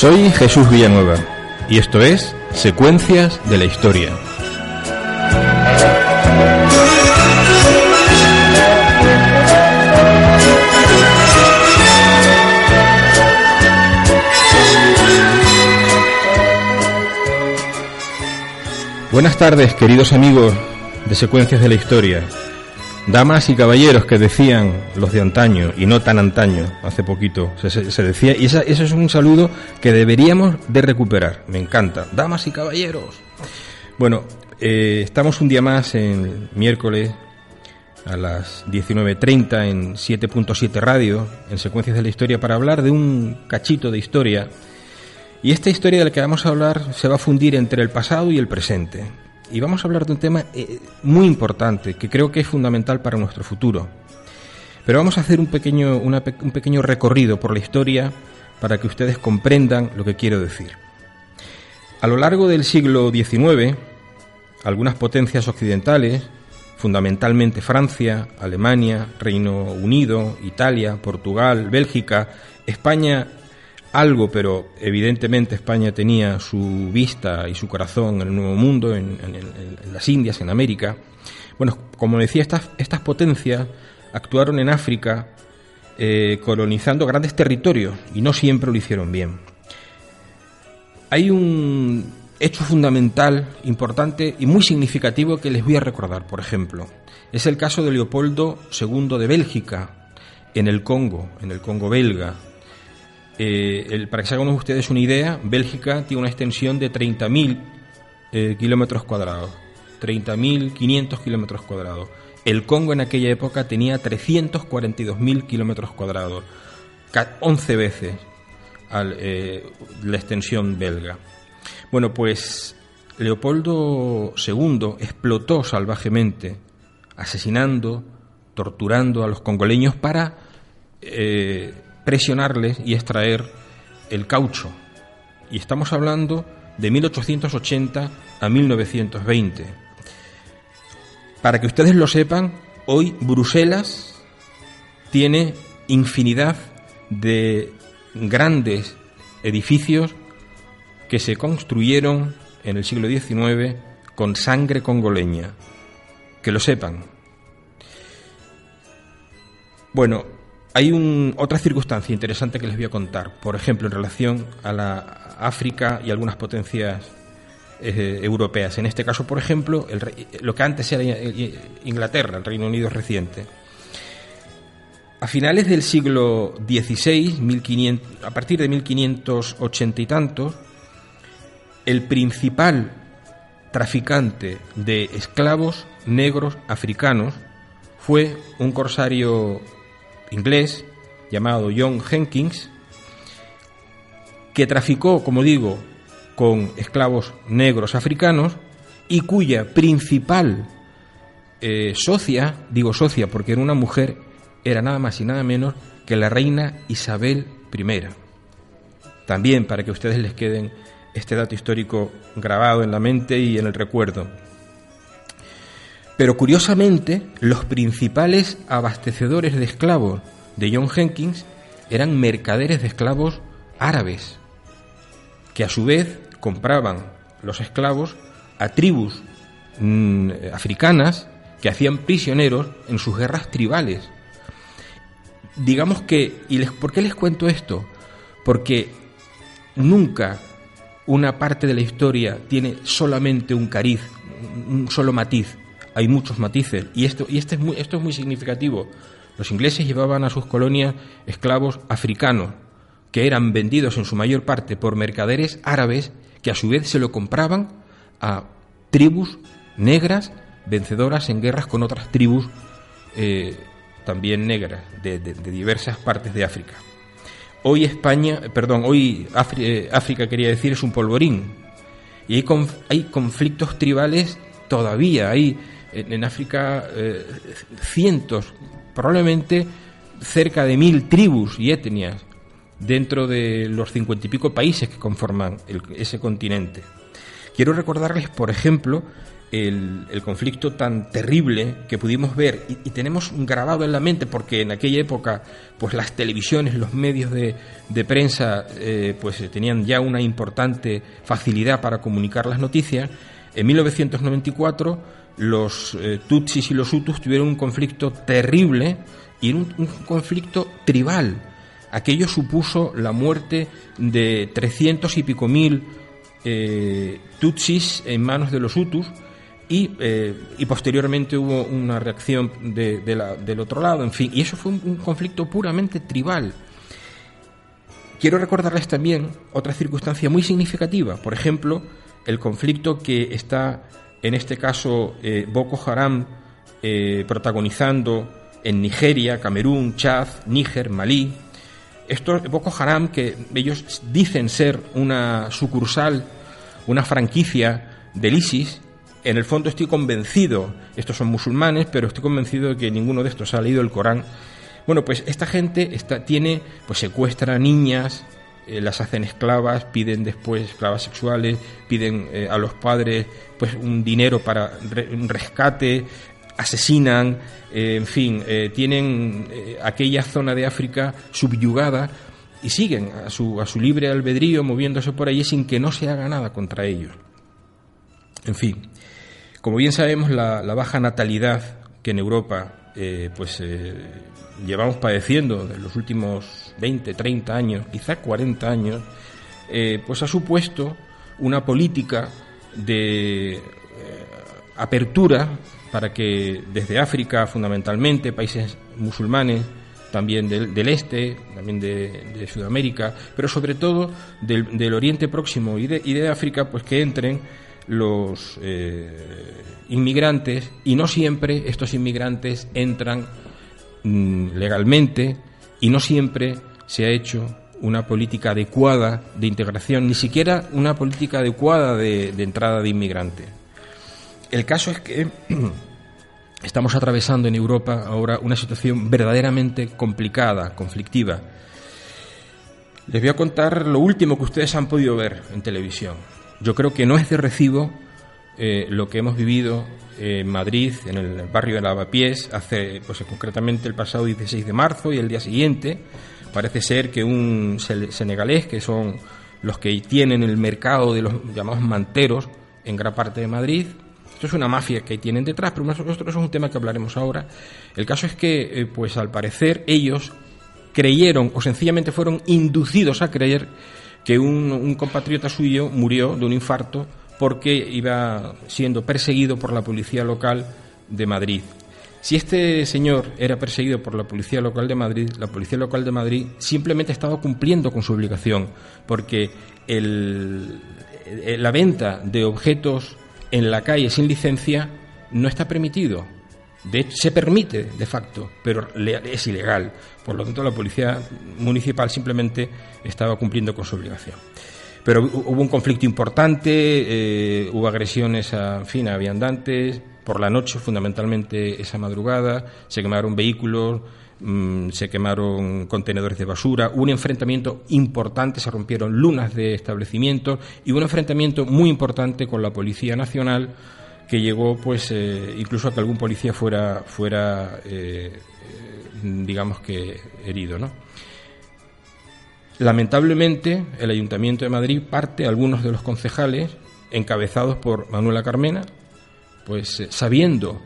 Soy Jesús Villanueva y esto es Secuencias de la Historia. Buenas tardes, queridos amigos de Secuencias de la Historia. Damas y caballeros que decían los de antaño y no tan antaño, hace poquito se, decía, y ese es un saludo que deberíamos de recuperar, me encanta. Damas y caballeros. Bueno, eh, estamos un día más en miércoles a las 19.30 en 7.7 Radio, en Secuencias de la Historia, para hablar de un cachito de historia. Y esta historia de la que vamos a hablar se va a fundir entre el pasado y el presente y vamos a hablar de un tema eh, muy importante que creo que es fundamental para nuestro futuro. Pero vamos a hacer un pequeño, un pequeño recorrido por la historia para que ustedes comprendan lo que quiero decir. A lo largo del siglo XIX, algunas potencias occidentales, fundamentalmente Francia, Alemania, Reino Unido, Italia, Portugal, Bélgica, España algo, pero evidentemente España tenía su vista y su corazón en el Nuevo Mundo, en, las Indias, en América. Bueno, como decía, estas, estas potencias actuaron en África eh, colonizando grandes territorios y no siempre lo hicieron bien. Hay un hecho fundamental, importante y muy significativo que les voy a recordar, por ejemplo. Es el caso de Leopoldo II de Bélgica, en el Congo, en el Congo belga, eh, para que se hagan ustedes una idea, Bélgica tiene una extensión de 30.000 eh, kilómetros cuadrados, 30.500 kilómetros cuadrados. El Congo en aquella época tenía 342.000 kilómetros cuadrados, 11 veces eh, la extensión belga. Bueno, pues Leopoldo II explotó salvajemente, asesinando, torturando a los congoleños para presionarles y extraer el caucho. Y estamos hablando de 1880 a 1920. Para que ustedes lo sepan, hoy Bruselas tiene infinidad de grandes edificios que se construyeron en el siglo XIX con sangre congoleña. Que lo sepan. Bueno, hay un, otra circunstancia interesante que les voy a contar, por ejemplo, en relación a la África y algunas potencias eh, europeas. En este caso, por ejemplo, lo que antes era Inglaterra, el Reino Unido reciente. A finales del siglo XVI, a partir de 1580 y tantos, el principal traficante de esclavos negros africanos fue un corsario inglés llamado John Jenkins, que traficó, como digo, con esclavos negros africanos y cuya principal eh, socia, digo socia porque era una mujer, era nada más y nada menos que la reina Isabel I. También para que ustedes les queden este dato histórico grabado en la mente y en el recuerdo. Pero curiosamente, los principales abastecedores de esclavos de John Jenkins eran mercaderes de esclavos árabes, que a su vez compraban los esclavos a tribus mm, africanas que hacían prisioneros en sus guerras tribales. Digamos que, ¿y les, por qué les cuento esto? Porque nunca una parte de la historia tiene solamente un cariz, un solo matiz hay muchos matices y esto y este es muy, esto es muy significativo. Los ingleses llevaban a sus colonias esclavos africanos que eran vendidos en su mayor parte por mercaderes árabes que a su vez se lo compraban a tribus negras vencedoras en guerras con otras tribus eh, también negras de, diversas partes de África. Hoy España, perdón, hoy eh, África quería decir es un polvorín y hay, hay conflictos tribales todavía, hay en, África eh, cientos, probablemente cerca de mil tribus y etnias dentro de los cincuenta y pico países que conforman ese continente. Quiero recordarles, por ejemplo, el, conflicto tan terrible que pudimos ver y, tenemos grabado en la mente porque en aquella época pues las televisiones, los medios de, prensa eh, pues tenían ya una importante facilidad para comunicar las noticias. En 1994 los eh, Tutsis y los Hutus tuvieron un conflicto terrible y un, un conflicto tribal. Aquello supuso la muerte de 300 y pico mil eh, Tutsis en manos de los Hutus eh, y, posteriormente hubo una reacción de, del otro lado, en fin, y eso fue un, conflicto puramente tribal. Quiero recordarles también otra circunstancia muy significativa, por ejemplo, el conflicto que está en este caso eh, Boko Haram eh, protagonizando en Nigeria, Camerún, Chad, Níger, Malí. Esto Boko Haram, que ellos dicen ser una sucursal, una franquicia del ISIS, en el fondo estoy convencido, estos son musulmanes, pero estoy convencido de que ninguno de estos ha leído el Corán. Bueno, pues esta gente está, tiene, pues secuestra niñas, eh, las hacen esclavas, piden después esclavas sexuales, piden eh, a los padres pues un dinero para un rescate, asesinan, eh, en fin, tienen aquella zona de África subyugada y siguen a su, a su libre albedrío moviéndose por allí sin que no se haga nada contra ellos. En fin, como bien sabemos, la, baja natalidad que en Europa pues llevamos padeciendo en los últimos 20, 30 años, quizás 40 años, eh, pues ha supuesto una política de apertura para que desde África fundamentalmente, países musulmanes, también del, este, también de, Sudamérica, pero sobre todo del, Oriente Próximo y de, de África, pues que entren los eh, inmigrantes y no siempre estos inmigrantes entran legalmente y no siempre se ha hecho una política adecuada de integración, ni siquiera una política adecuada de, entrada de inmigrantes. El caso es que estamos atravesando en Europa ahora una situación verdaderamente complicada, conflictiva. Les voy a contar lo último que ustedes han podido ver en televisión. Yo creo que no es de recibo eh, lo que hemos vivido en Madrid, en el barrio de Lavapiés, hace, pues concretamente el pasado 16 de marzo y el día siguiente. Parece ser que un senegalés, que son los que tienen el mercado de los llamados manteros en gran parte de Madrid, esto es una mafia que tienen detrás, pero nosotros eso es un tema que hablaremos ahora. El caso es que, eh, pues al parecer, ellos creyeron o sencillamente fueron inducidos a creer que un, compatriota suyo murió de un infarto porque iba siendo perseguido por la policía local de Madrid. Si este señor era perseguido por la policía local de Madrid, la policía local de Madrid simplemente estaba cumpliendo con su obligación, porque la venta de objetos en la calle sin licencia no está permitido. De se permite de facto, pero es ilegal. Por lo tanto, la policía municipal simplemente estaba cumpliendo con su obligación. Pero hubo un conflicto importante, eh, hubo agresiones a, en fin, a viandantes, por la noche fundamentalmente esa madrugada, se quemaron vehículos, mm, se quemaron contenedores de basura, un enfrentamiento importante, se rompieron lunas de establecimientos y un enfrentamiento muy importante con la Policía Nacional que llegó pues eh, incluso a que algún policía fuera fuera eh, digamos que herido no lamentablemente el ayuntamiento de Madrid parte algunos de los concejales encabezados por Manuela Carmena pues eh, sabiendo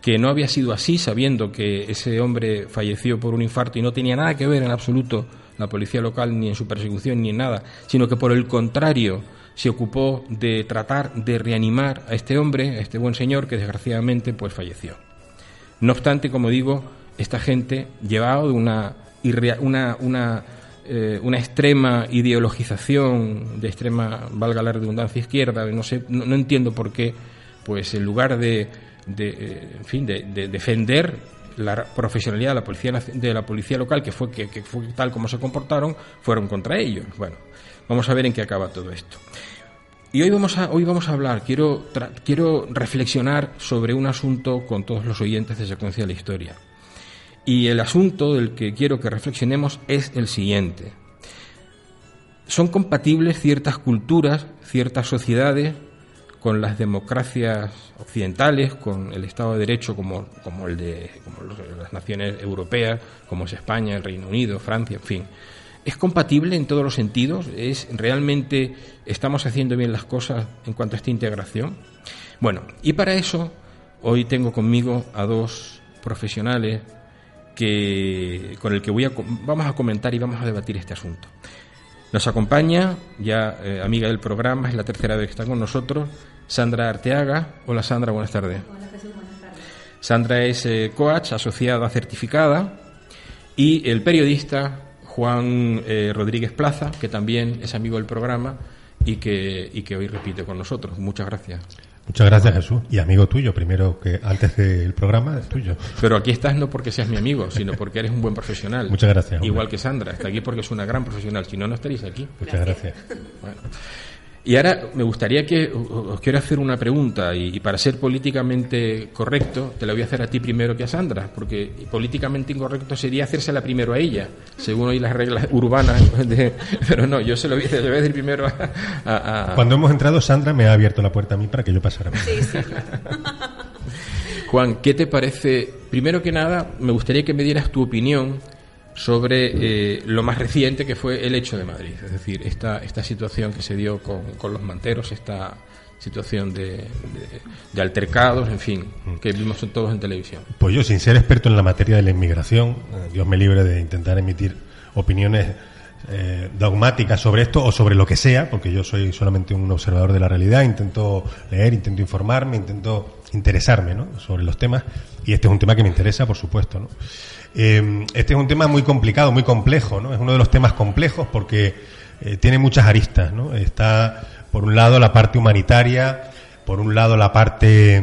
que no había sido así sabiendo que ese hombre falleció por un infarto y no tenía nada que ver en absoluto la policía local ni en su persecución ni en nada sino que por el contrario se ocupó de tratar de reanimar a este hombre, a este buen señor que desgraciadamente pues falleció. No obstante, como digo, esta gente llevado de una, una, una, eh, una extrema ideologización, de extrema, valga la redundancia, izquierda, no, sé, no, entiendo por qué, pues en lugar de, de eh, en fin, de, defender la profesionalidad de la policía de la policía local que fue que, que, fue tal como se comportaron fueron contra ellos bueno Vamos a ver en qué acaba todo esto. Y hoy vamos a, hoy vamos a hablar, quiero, quiero reflexionar sobre un asunto con todos los oyentes de Secuencia de la Historia. Y el asunto del que quiero que reflexionemos es el siguiente. ¿Son compatibles ciertas culturas, ciertas sociedades con las democracias occidentales, con el Estado de Derecho como, como el de como las naciones europeas, como es España, el Reino Unido, Francia, en fin. ¿Es compatible en todos los sentidos? ¿Es realmente estamos haciendo bien las cosas en cuanto a esta integración? Bueno, y para eso hoy tengo conmigo a dos profesionales que con el que voy a, vamos a comentar y vamos a debatir este asunto. Nos acompaña, ya eh, amiga del programa, es la tercera vez que está con nosotros, Sandra Arteaga. Hola Sandra, buenas tardes. Hola Jesús, buenas tardes. Sandra es eh, coach asociada certificada y el periodista Juan eh, Rodríguez Plaza, que también es amigo del programa y que, y que hoy repite con nosotros. Muchas gracias. Muchas gracias Jesús. Y amigo tuyo, primero que antes del programa es tuyo. Pero aquí estás no porque seas mi amigo, sino porque eres un buen profesional. Muchas gracias. hombre. Igual que Sandra, está aquí porque es una gran profesional. Si no, no estaréis aquí. Muchas gracias. Bueno. Y ahora me gustaría que os quiero hacer una pregunta y, y, para ser políticamente correcto te la voy a hacer a ti primero que a Sandra, porque políticamente incorrecto sería hacérsela primero a ella, según hoy las reglas urbanas. De, pero no, yo se lo voy, se lo voy a decir primero a, a, a, Cuando hemos entrado, Sandra me ha abierto la puerta a mí para que yo pasara. Sí, sí, claro. Juan, ¿qué te parece? Primero que nada, me gustaría que me dieras tu opinión sobre eh, lo más reciente que fue el hecho de Madrid, es decir, esta, esta situación que se dio con, con los manteros, esta situación de, de, de, altercados, en fin, que vimos todos en televisión. Pues yo, sin ser experto en la materia de la inmigración, eh, Dios me libre de intentar emitir opiniones eh, dogmáticas sobre esto o sobre lo que sea, porque yo soy solamente un observador de la realidad, intento leer, intento informarme, intento interesarme ¿no? sobre los temas, y este es un tema que me interesa, por supuesto. ¿no? Eh, este es un tema muy complicado, muy complejo, ¿no? Es uno de los temas complejos porque eh, tiene muchas aristas, ¿no? Está, por un lado, la parte humanitaria, por un lado, la parte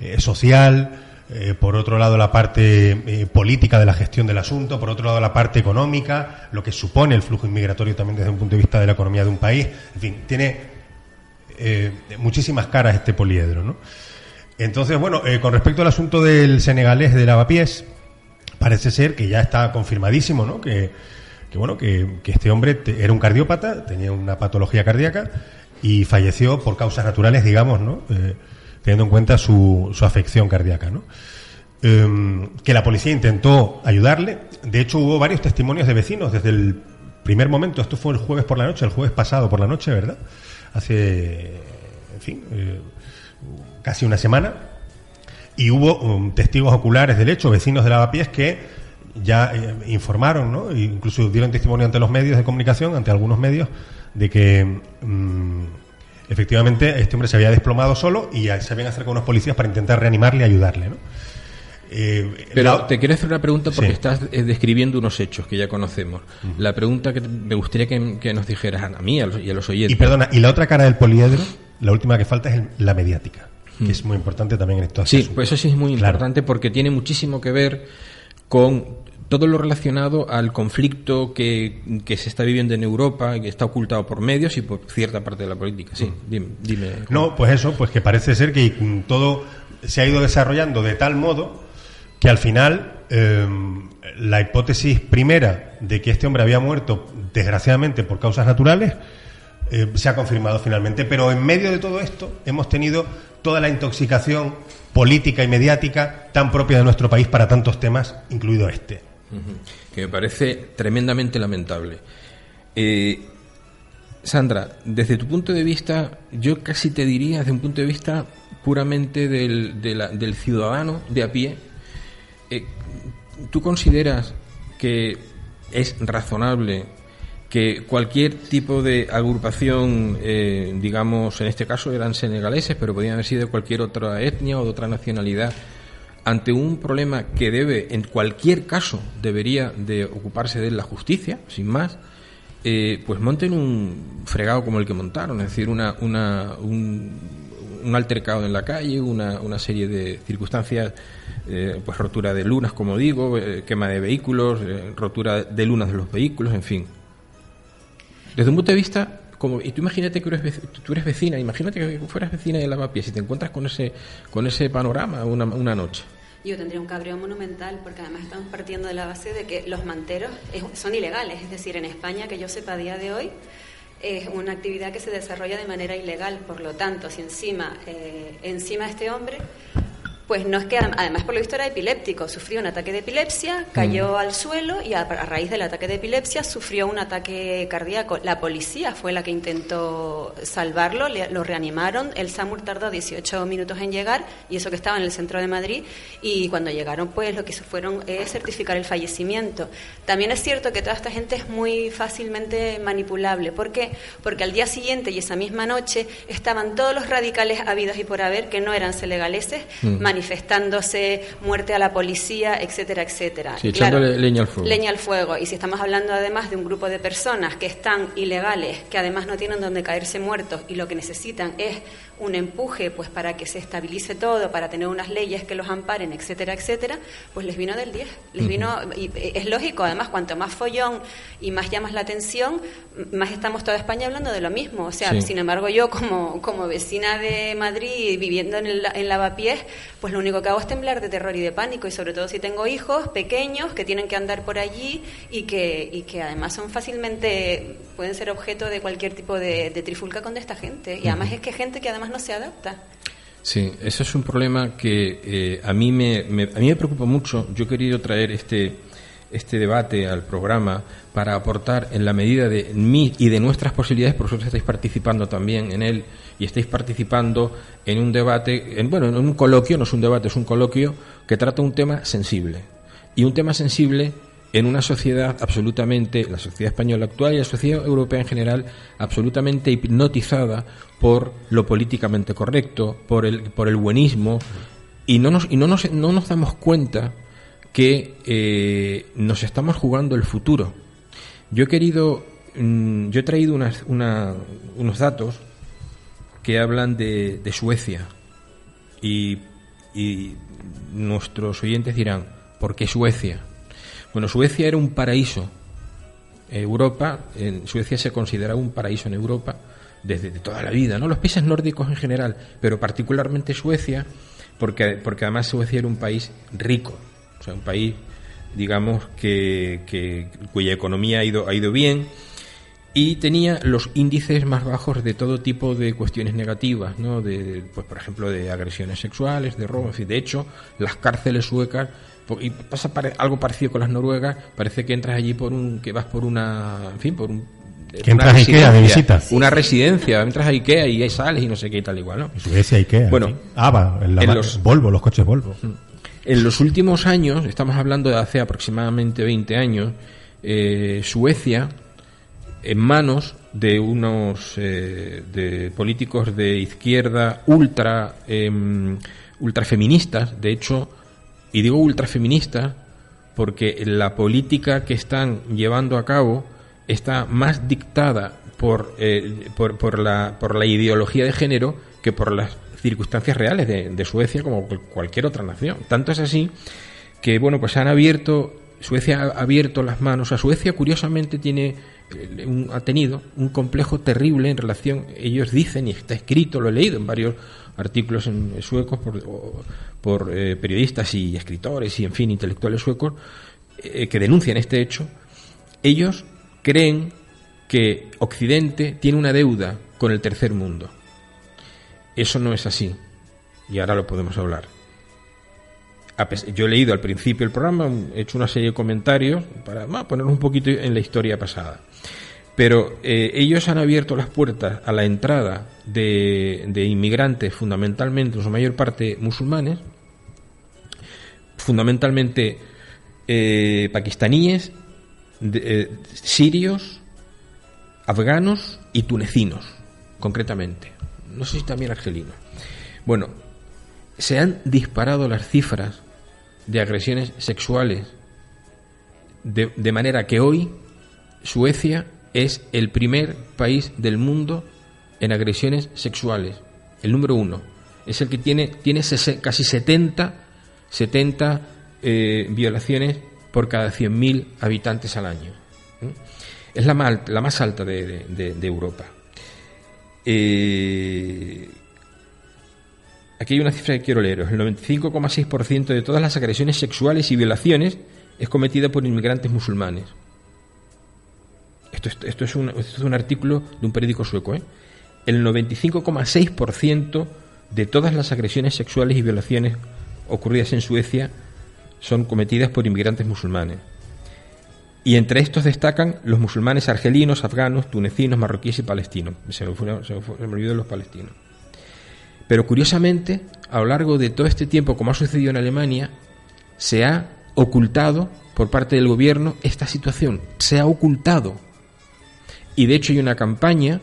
eh, social, por otro lado, la parte política de la gestión del asunto, por otro lado, la parte económica, lo que supone el flujo inmigratorio también desde un punto de vista de la economía de un país. En fin, tiene muchísimas caras este poliedro, ¿no? Entonces, bueno, con respecto al asunto del senegalés de Lavapiés, parece ser que ya está confirmadísimo, ¿no? Que, bueno, que, este hombre era un cardiópata, tenía una patología cardíaca y falleció por causas naturales, digamos, ¿no? Eh, teniendo en cuenta su, afección cardíaca, ¿no? Eh, que la policía intentó ayudarle. De hecho, hubo varios testimonios de vecinos desde el primer momento. Esto fue el jueves por la noche, el jueves pasado por la noche, ¿verdad? Hace, en fin, eh, casi una semana y hubo um, testigos oculares del hecho, vecinos de Lavapiés, que ya eh, informaron, ¿no? E incluso dieron testimonio ante los medios de comunicación, ante algunos medios, de que um, efectivamente este hombre se había desplomado solo y se habían acercado unos policías para intentar reanimarle y ayudarle, ¿no? Eh, Pero la... te quiero hacer una pregunta porque sí. estás eh, describiendo unos hechos que ya conocemos. Uh -huh. La pregunta que me gustaría que, que, nos dijeras a mí y a los, y a los oyentes. Y perdona, y la otra cara del poliedro, la última que falta es el, la mediática que es muy importante también en estos Sí, asuntos. pues eso sí es muy claro. importante porque tiene muchísimo que ver con todo lo relacionado al conflicto que, que, se está viviendo en Europa, que está ocultado por medios y por cierta parte de la política. Sí, dime. dime no, pues eso, pues que parece ser que todo se ha ido desarrollando de tal modo que al final eh, la hipótesis primera de que este hombre había muerto desgraciadamente por causas naturales eh, se ha confirmado finalmente. Pero en medio de todo esto hemos tenido toda la intoxicación política y mediática tan propia de nuestro país para tantos temas, incluido este. Que me parece tremendamente lamentable. Eh, Sandra, desde tu punto de vista, yo casi te diría, desde un punto de vista puramente del, del ciudadano de a pie, eh, ¿tú consideras que es razonable que cualquier tipo de agrupación, eh, digamos, en este caso eran senegaleses, pero podían haber sido de cualquier otra etnia o de otra nacionalidad, ante un problema que debe, en cualquier caso, debería de ocuparse de la justicia, sin más, eh, pues monten un fregado como el que montaron, es decir, una, una, un, un altercado en la calle, una, una serie de circunstancias, eh, pues rotura de lunas, como digo, quema de vehículos, eh, rotura de lunas de los vehículos, en fin. Desde un punto de vista, como, y tú imagínate que eres, tú eres vecina, imagínate que fueras vecina de Lavapiés y te encuentras con ese, con ese panorama una, una noche. Yo tendría un cabreo monumental porque además estamos partiendo de la base de que los manteros son ilegales, es decir, en España, que yo sepa a día de hoy, es una actividad que se desarrolla de manera ilegal. Por lo tanto, si encima, eh, encima este hombre pues no es que, además por lo visto era epiléptico, sufrió un ataque de epilepsia, cayó al suelo y a, a raíz del ataque de epilepsia sufrió un ataque cardíaco. La policía fue la que intentó salvarlo, le- lo reanimaron. El SAMUR tardó 18 minutos en llegar y eso que estaba en el centro de Madrid. Y cuando llegaron, pues lo que se fueron es certificar el fallecimiento. También es cierto que toda esta gente es muy fácilmente manipulable. ¿Por qué? Porque al día siguiente y esa misma noche estaban todos los radicales habidos y por haber que no eran selegaleses manifestándose muerte a la policía, etcétera, etcétera. Sí, claro, echándole leña al fuego. Leña al fuego. Y si estamos hablando además de un grupo de personas que están ilegales, que además no tienen donde caerse muertos y lo que necesitan es un empuje pues para que se estabilice todo, para tener unas leyes que los amparen, etcétera, etcétera, pues les vino del 10. Les vino y eh, es lógico, además cuanto más follón y más llamas la atención, más estamos toda España hablando de lo mismo. O sea, Sí. sin embargo, yo como, como vecina de Madrid viviendo en, el, en Lavapiés, pues lo único que hago es temblar de terror y de pánico, y sobre todo si tengo hijos pequeños que tienen que andar por allí y que, y que además son fácilmente, pueden ser objeto de cualquier tipo de, de trifulca con esta gente. Y además es que gente que además no se adapta. Sí, eso es un problema que eh, a, mí me, me- a mí me preocupa mucho. Yo he querido traer este, este debate al programa para aportar en la medida de mí y de nuestras posibilidades, por vosotros estáis participando también en él y estáis participando en un debate, en, bueno, en un coloquio, no es un debate, es un coloquio que trata un tema sensible. Y un tema sensible en una sociedad absolutamente, la sociedad española actual y la sociedad europea en general, absolutamente hipnotizada por lo políticamente correcto, por el, por el buenismo, y no nos, y no nos, no nos damos cuenta que eh, nos estamos jugando el futuro. Yo he querido, mm, yo he traído una- unos datos que hablan de, Suecia y, nuestros oyentes dirán, ¿por qué Suecia? Bueno, Suecia era un paraíso. Europa, en Suecia se consideraba un paraíso en Europa desde de toda la vida, ¿no? Los países nórdicos en general, pero particularmente Suecia, porque, porque además Suecia era un país rico, o sea, un país, digamos, que, que- cuya economía ha ido, ha ido bien y tenía los índices más bajos de todo tipo de cuestiones negativas, ¿no? De, pues, por ejemplo, de agresiones sexuales, de robo, en fin. De hecho, las cárceles suecas, y pasa algo parecido con las noruegas, parece que entras allí por un, que vas por una, en fin, por un... Que entras a Ikea de visita. Una residencia, entras a Ikea y ahí sales y no sé qué y tal igual, ¿no? Suecia, Ikea. Bueno, aquí. Ava, en la en los- Volvo, los coches Volvo. En los últimos años, estamos hablando de hace aproximadamente 20 años, eh, Suecia, en manos de unos eh, de políticos de izquierda ultra em, ultrafeministas, de hecho, y digo ultrafeministas porque la política que están llevando a cabo está más dictada por, eh, por, por la, por la ideología de género que por las circunstancias reales de, Suecia como cual- cualquier otra nación. Tanto es así que, bueno, pues han abierto, Suecia ha abierto las manos. A Suecia, curiosamente, tiene, eh, un- ha tenido un complejo terrible en relación, ellos dicen, y está escrito, lo he leído en varios artículos en suecos por, o- por eh, periodistas y escritores y, en fin, intelectuales suecos, eh, que denuncian este hecho, ellos creen que Occidente tiene una deuda con el tercer mundo. Eso no es así. Y ahora lo podemos hablar. Yo he leído al principio del programa, he hecho una serie de comentarios para bueno, ponernos un poquito en la historia pasada. Pero eh, ellos han abierto las puertas a la entrada de, inmigrantes, fundamentalmente, en su mayor parte musulmanes, fundamentalmente eh, pakistaníes, eh, sirios, afganos y tunecinos, concretamente. No sé si también argelinos. Bueno, se han disparado las cifras de agresiones sexuales de, de manera que hoy Suecia es el primer país del mundo en agresiones sexuales, el número uno. Es el que tiene, tiene casi 70, 70 eh, violaciones por cada 100.000 habitantes al año. Es la, mal- la más alta de- de Europa. Eh, aquí hay una cifra que quiero leeros. El 95,6% de todas las agresiones sexuales y violaciones es cometida por inmigrantes musulmanes. esto, es, un, esto es un artículo de un periódico sueco, ¿eh? el 95,6% de todas las agresiones sexuales y violaciones ocurridas en Suecia son cometidas por inmigrantes musulmanes. Y entre estos destacan los musulmanes argelinos, afganos, tunecinos, marroquíes y palestinos. Se me, se me olvidó los palestinos. Pero curiosamente, a lo largo de todo este tiempo, como ha sucedido en Alemania, se ha ocultado por parte del gobierno esta situación. Se ha ocultado. Y de hecho hay una campaña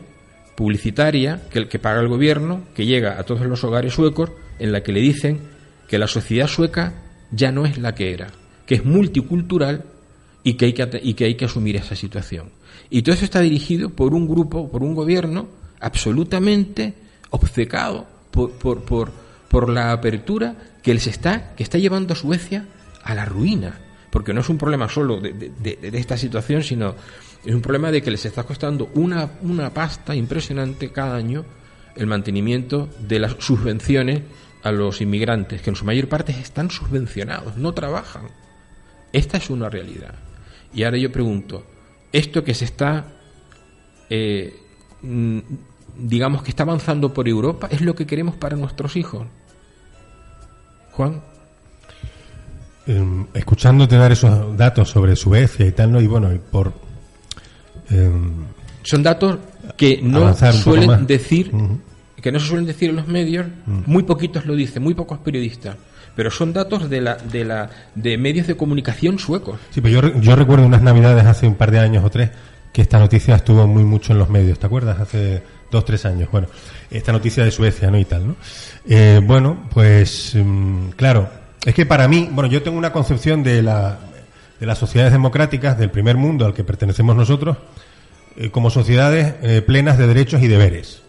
publicitaria que, que paga el gobierno, que llega a todos los hogares suecos, en la que le dicen que la sociedad sueca ya no es la que era, que es multicultural y que hay que, y que, hay que asumir esa situación. Y todo eso está dirigido por un grupo, por un gobierno absolutamente obcecado por, por, por, por la apertura que les está, que está llevando a Suecia a la ruina. Porque no es un problema solo de, de, de, esta situación, sino es un problema de que les está costando una, una pasta impresionante cada año el mantenimiento de las subvenciones a los inmigrantes, que en su mayor parte están subvencionados, no trabajan. Esta es una realidad. Y ahora yo pregunto, esto que se está, eh, digamos que está avanzando por Europa, ¿es lo que queremos para nuestros hijos? Juan. Eh, escuchándote dar esos datos sobre Suecia y tal, ¿no? Y bueno, y por... Eh, Son datos que no suelen decir... Uh -huh que no se suelen decir en los medios, mm. muy poquitos lo dicen, muy pocos periodistas, pero son datos de la de la de medios de comunicación suecos. Sí, pero yo, yo recuerdo unas navidades hace un par de años o tres que esta noticia estuvo muy mucho en los medios, ¿te acuerdas? Hace dos, tres años. Bueno, esta noticia de Suecia, ¿no? Y tal, ¿no? Eh, bueno, pues, um, claro, es que para mí, bueno, yo tengo una concepción de la de las sociedades democráticas del primer mundo al que pertenecemos nosotros eh, como sociedades eh, plenas de derechos y deberes.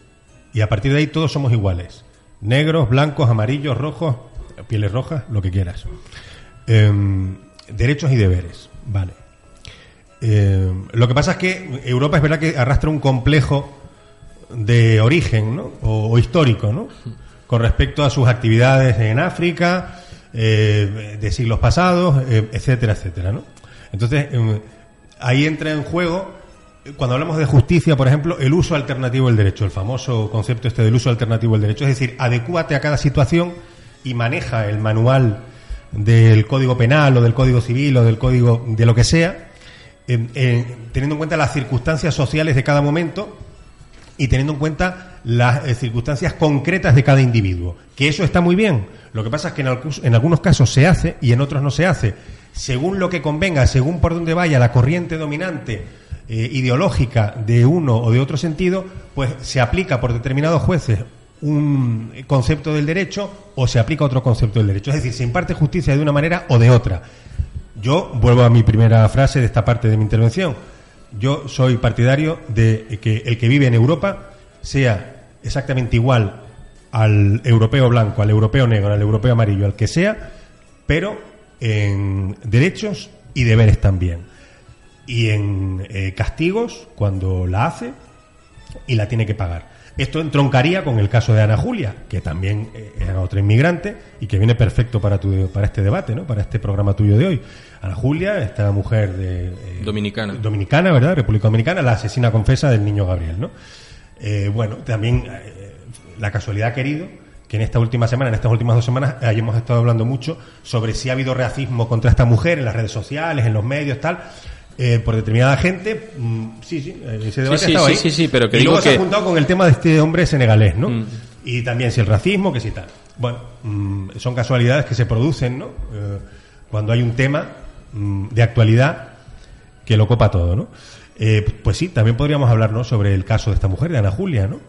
Y a partir de ahí todos somos iguales. Negros, blancos, amarillos, rojos, pieles rojas, lo que quieras. Eh, derechos y deberes, vale. Eh, lo que pasa es que Europa es verdad que arrastra un complejo de origen, ¿no? O, histórico, ¿no? Con respecto a sus actividades en África, eh, de siglos pasados, eh, etcétera, etcétera, ¿no? Entonces, ahí entra en juego cuando hablamos de justicia, por ejemplo, el uso alternativo del derecho, el famoso concepto este del uso alternativo del derecho, es decir, adecúate a cada situación y maneja el manual del Código Penal o del Código Civil o del Código de lo que sea, eh, eh, teniendo en cuenta las circunstancias sociales de cada momento y teniendo en cuenta las eh, circunstancias concretas de cada individuo. Que eso está muy bien. Lo que pasa es que en, en algunos casos se hace y en otros no se hace. Según lo que convenga, según por donde vaya la corriente dominante eh, ideológica de uno o de otro sentido, pues se aplica por determinados jueces un concepto del derecho o se aplica otro concepto del derecho. Es decir, se imparte justicia de una manera o de otra. Yo vuelvo a mi primera frase de esta parte de mi intervención. Yo soy partidario de que el que vive en Europa sea exactamente igual al europeo blanco, al europeo negro, al europeo amarillo, al que sea, pero en derechos y deberes también y en eh, castigos cuando la hace y la tiene que pagar. Esto entroncaría con el caso de Ana Julia, que también eh, era otra inmigrante y que viene perfecto para, tu, para este debate, ¿no? para este programa tuyo de hoy. Ana Julia, esta mujer de, eh, dominicana. dominicana, ¿verdad? República Dominicana, la asesina confesa del niño Gabriel. ¿no? Eh, bueno, también la casualidad ha querido que en esta última semana, en estas últimas dos semanas, hayamos estado hablando mucho sobre si ha habido racismo contra esta mujer en las redes sociales, en los medios, tal eh, por determinada gente. Mm, sí, sí, ese debate sí, sí, ahí. Sí, sí, pero que y luego que... se ha juntado con el tema de este hombre senegalés, ¿no? Mm. Y también si el racismo, que si tal. Bueno, mm, son casualidades que se producen, ¿no? Eh, cuando hay un tema mm, de actualidad que lo copa todo, ¿no? Eh, pues sí, también podríamos hablar, ¿no? Sobre el caso de esta mujer, de Ana Julia, ¿no?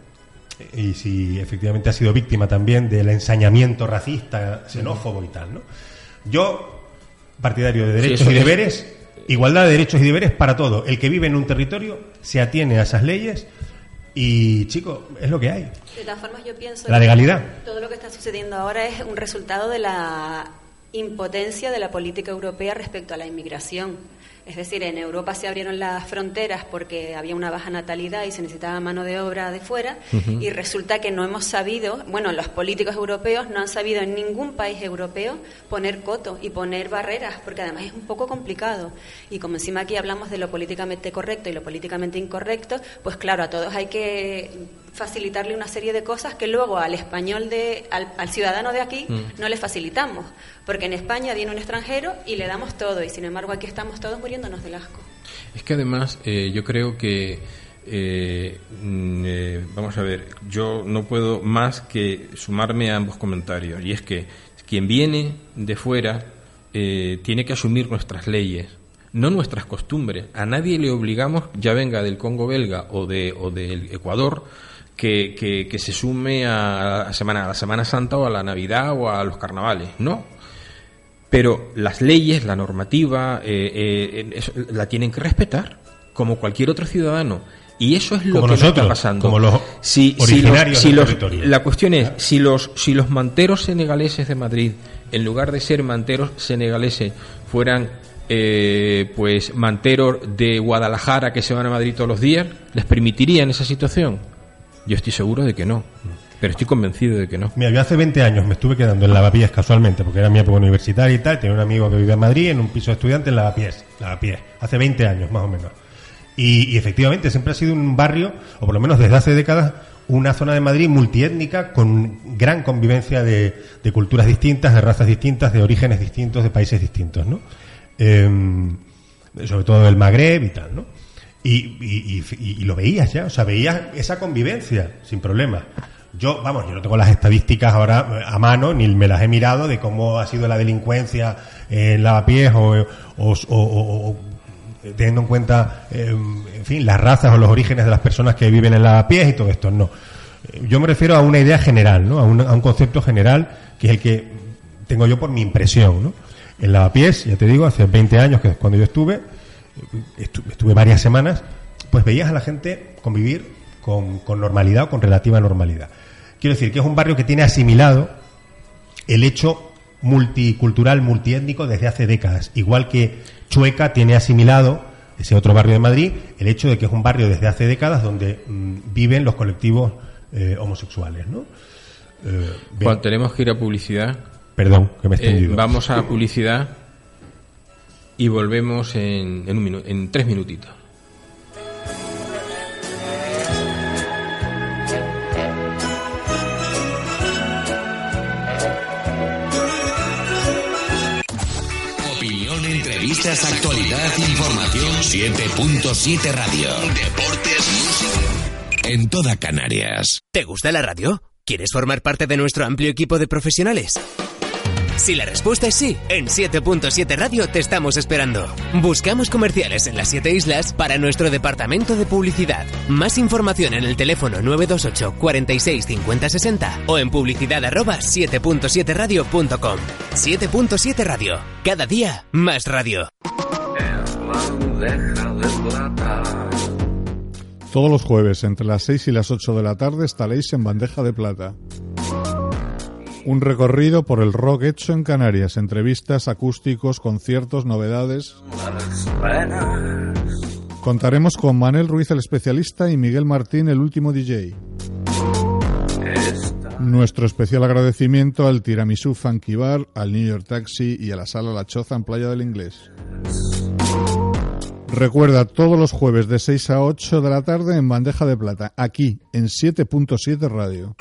Y si efectivamente ha sido víctima también del ensañamiento racista, xenófobo y tal, ¿no? Yo, partidario de derechos y deberes, es Igualdad de derechos y deberes para todo. El que vive en un territorio se atiene a esas leyes y, chico, es lo que hay. De todas formas, yo pienso la legalidad. todo lo que está sucediendo ahora es un resultado de la impotencia de la política europea respecto a la inmigración. Es decir, en Europa se abrieron las fronteras porque había una baja natalidad y se necesitaba mano de obra de fuera y resulta que no hemos sabido, bueno, los políticos europeos no han sabido en ningún país europeo poner coto y poner barreras, porque además es un poco complicado. Y como encima aquí hablamos de lo políticamente correcto y lo políticamente incorrecto, pues claro, a todos hay que facilitarle una serie de cosas que luego al español de al, ciudadano de aquí mm. no le facilitamos porque en España viene un extranjero y le damos todo y sin embargo aquí estamos todos muriéndonos del asco es que además eh, yo creo que eh, mm, eh, vamos a ver yo no puedo más que sumarme a ambos comentarios y es que quien viene de fuera tiene que asumir nuestras leyes no nuestras costumbres. A nadie le obligamos, ya venga del Congo belga o, de, o del Ecuador, que, que, se sume a, a, semana, a la Semana Santa o a la Navidad o a los carnavales. No. Pero las leyes, la normativa, eh, eh, la tienen que respetar, como cualquier otro ciudadano. Y eso es lo que está pasando. Como los si, originarios si los, La cuestión es, si los, si los manteros senegaleses de Madrid, en lugar de ser manteros senegaleses, fueran eh, pues manteros de Guadalajara que se van a Madrid todos los días, ¿les permitirían esa situación? Yo estoy seguro de que no. Pero estoy convencido de que no. Mira, yo hace 20 años me estuve quedando en Lavapiés casualmente, porque era mi época universitaria y tal. Tenía un amigo que vivía en Madrid en un piso de estudiantes en Lavapiés. Lavapiés. Hace 20 años, más o menos. Y, efectivamente siempre ha sido un barrio, o por lo menos desde hace décadas, una zona de Madrid multiétnica con gran convivencia de, culturas distintas, de razas distintas, de orígenes distintos, de países distintos, ¿no? Em, sobre todo del Magreb y tal, ¿no? Y, y, lo veías ya, o sea, veías esa convivencia sin problema. Yo, vamos, yo no tengo las estadísticas ahora a mano, ni me las he mirado de cómo ha sido la delincuencia en Lavapiés o, o, teniendo en cuenta, em, en fin, las razas o los orígenes de las personas que viven en Lavapiés y todo esto, no. Yo me refiero a una idea general, ¿no? A un, a un concepto general que es el que tengo yo por mi impresión, ¿no? En Lavapiés, ya te digo, hace 20 años que es cuando yo estuve, estuve varias semanas, pues veías a la gente convivir con, normalidad o con relativa normalidad. Quiero decir que es un barrio que tiene asimilado el hecho multicultural, multiétnico desde hace décadas, igual que Chueca tiene asimilado ese otro barrio de Madrid, el hecho de que es un barrio desde hace décadas donde mm, viven los colectivos eh, homosexuales, ¿no? Eh, tenemos que ir a publicidad. Perdón, que me he extendido. Eh, vamos a publicidad y volvemos en, en, un en tres minutitos. Opinión, entrevistas, actualidad, información. 7.7 Radio. Deportes, música. En toda Canarias. ¿Te gusta la radio? ¿Quieres formar parte de nuestro amplio equipo de profesionales? Si la respuesta es sí, en 7.7 Radio te estamos esperando. Buscamos comerciales en las 7 islas para nuestro departamento de publicidad. Más información en el teléfono 928 46 50 60 o en publicidad arroba 7.7radio.com. 7.7 Radio. Cada día más radio. Todos los jueves entre las 6 y las 8 de la tarde estaréis en bandeja de plata. Un recorrido por el rock hecho en Canarias, entrevistas, acústicos, conciertos, novedades. Contaremos con Manel Ruiz el especialista y Miguel Martín el último DJ. Nuestro especial agradecimiento al Tiramisú Funky Bar, al New York Taxi y a la Sala La Choza en Playa del Inglés. Recuerda todos los jueves de 6 a 8 de la tarde en Bandeja de Plata, aquí en 7.7 Radio.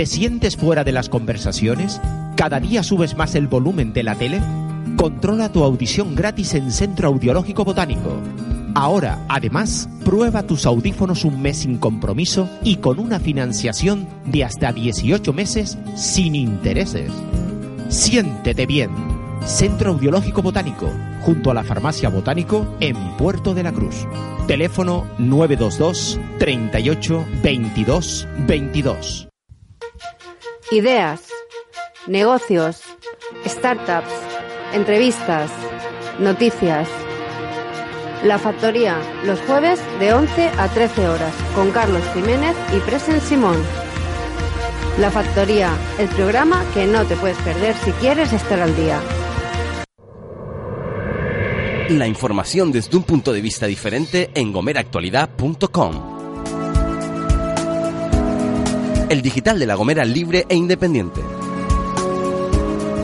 ¿Te sientes fuera de las conversaciones? ¿Cada día subes más el volumen de la tele? Controla tu audición gratis en Centro Audiológico Botánico. Ahora, además, prueba tus audífonos un mes sin compromiso y con una financiación de hasta 18 meses sin intereses. Siéntete bien. Centro Audiológico Botánico, junto a la Farmacia Botánico en Puerto de la Cruz. Teléfono 922 38 22 22. Ideas, negocios, startups, entrevistas, noticias. La Factoría, los jueves de 11 a 13 horas, con Carlos Jiménez y Presen Simón. La Factoría, el programa que no te puedes perder si quieres estar al día. La información desde un punto de vista diferente en gomeractualidad.com. El digital de la Gomera libre e independiente.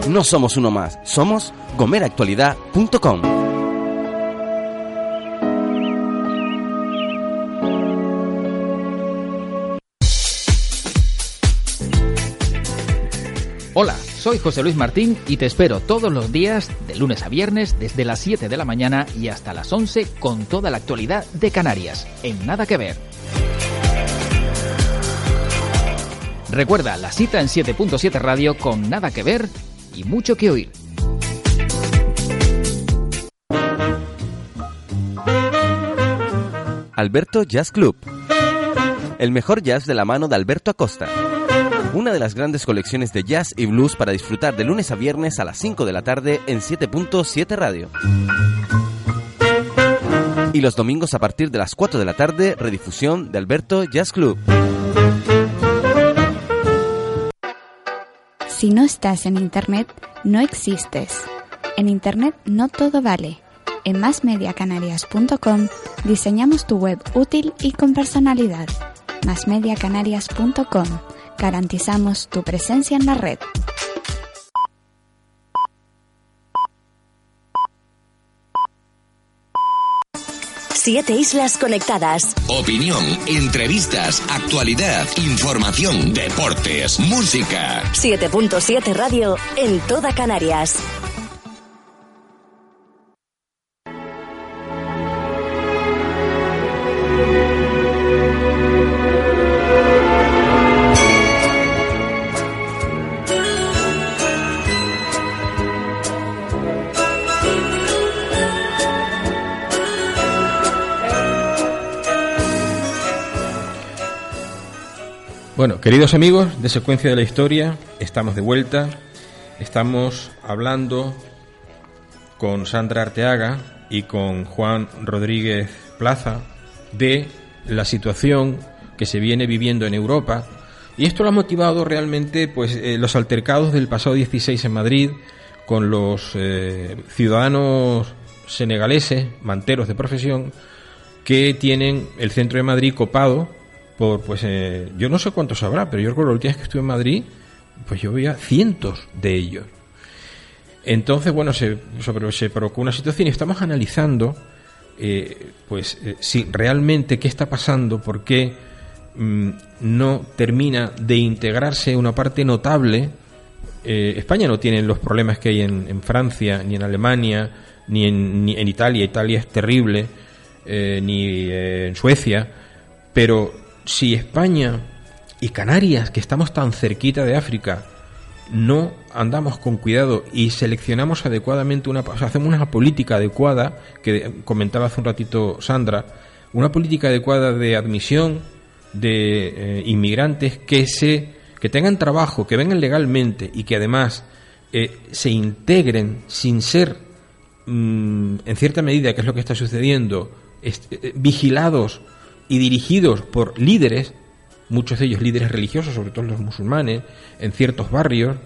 No somos uno más, somos gomeractualidad.com. Hola, soy José Luis Martín y te espero todos los días, de lunes a viernes, desde las 7 de la mañana y hasta las 11 con toda la actualidad de Canarias, en Nada que Ver. Recuerda la cita en 7.7 Radio con Nada que Ver y mucho que oír. Alberto Jazz Club. El mejor jazz de la mano de Alberto Acosta. Una de las grandes colecciones de jazz y blues para disfrutar de lunes a viernes a las 5 de la tarde en 7.7 Radio. Y los domingos a partir de las 4 de la tarde, redifusión de Alberto Jazz Club. Si no estás en Internet, no existes. En Internet no todo vale. En masmediacanarias.com diseñamos tu web útil y con personalidad. masmediacanarias.com Garantizamos tu presencia en la red. Siete islas conectadas. Opinión, entrevistas, actualidad, información, deportes, música. 7.7 Radio en toda Canarias. Bueno, queridos amigos de Secuencia de la Historia, estamos de vuelta. Estamos hablando con Sandra Arteaga y con Juan Rodríguez Plaza de la situación que se viene viviendo en Europa. Y esto lo ha motivado realmente pues, eh, los altercados del pasado 16 en Madrid con los eh, ciudadanos senegaleses, manteros de profesión, que tienen el centro de Madrid copado por, pues, eh, yo no sé cuántos habrá, pero yo recuerdo los días que estuve en Madrid, pues yo veía cientos de ellos. Entonces, bueno, se, sobre, se provocó una situación y estamos analizando, eh, pues, eh, si realmente qué está pasando, por qué mm, no termina de integrarse una parte notable. España no tiene los problemas que hay en, en Francia, ni en Alemania, ni en, ni en Italia. Italia es terrible, ni en Suecia, pero si España y Canarias, que estamos tan cerquita de África, no andamos con cuidado y seleccionamos adecuadamente una, hacemos una política adecuada, que comentaba hace un ratito Sandra, una política adecuada de admisión de eh, inmigrantes que se que tengan trabajo, que vengan legalmente y que además eh, se integren sin ser, mm, en cierta medida, que es lo que está sucediendo, eh, vigilados y dirigidos por líderes, muchos de ellos líderes religiosos, sobre todo los musulmanes, en ciertos barrios,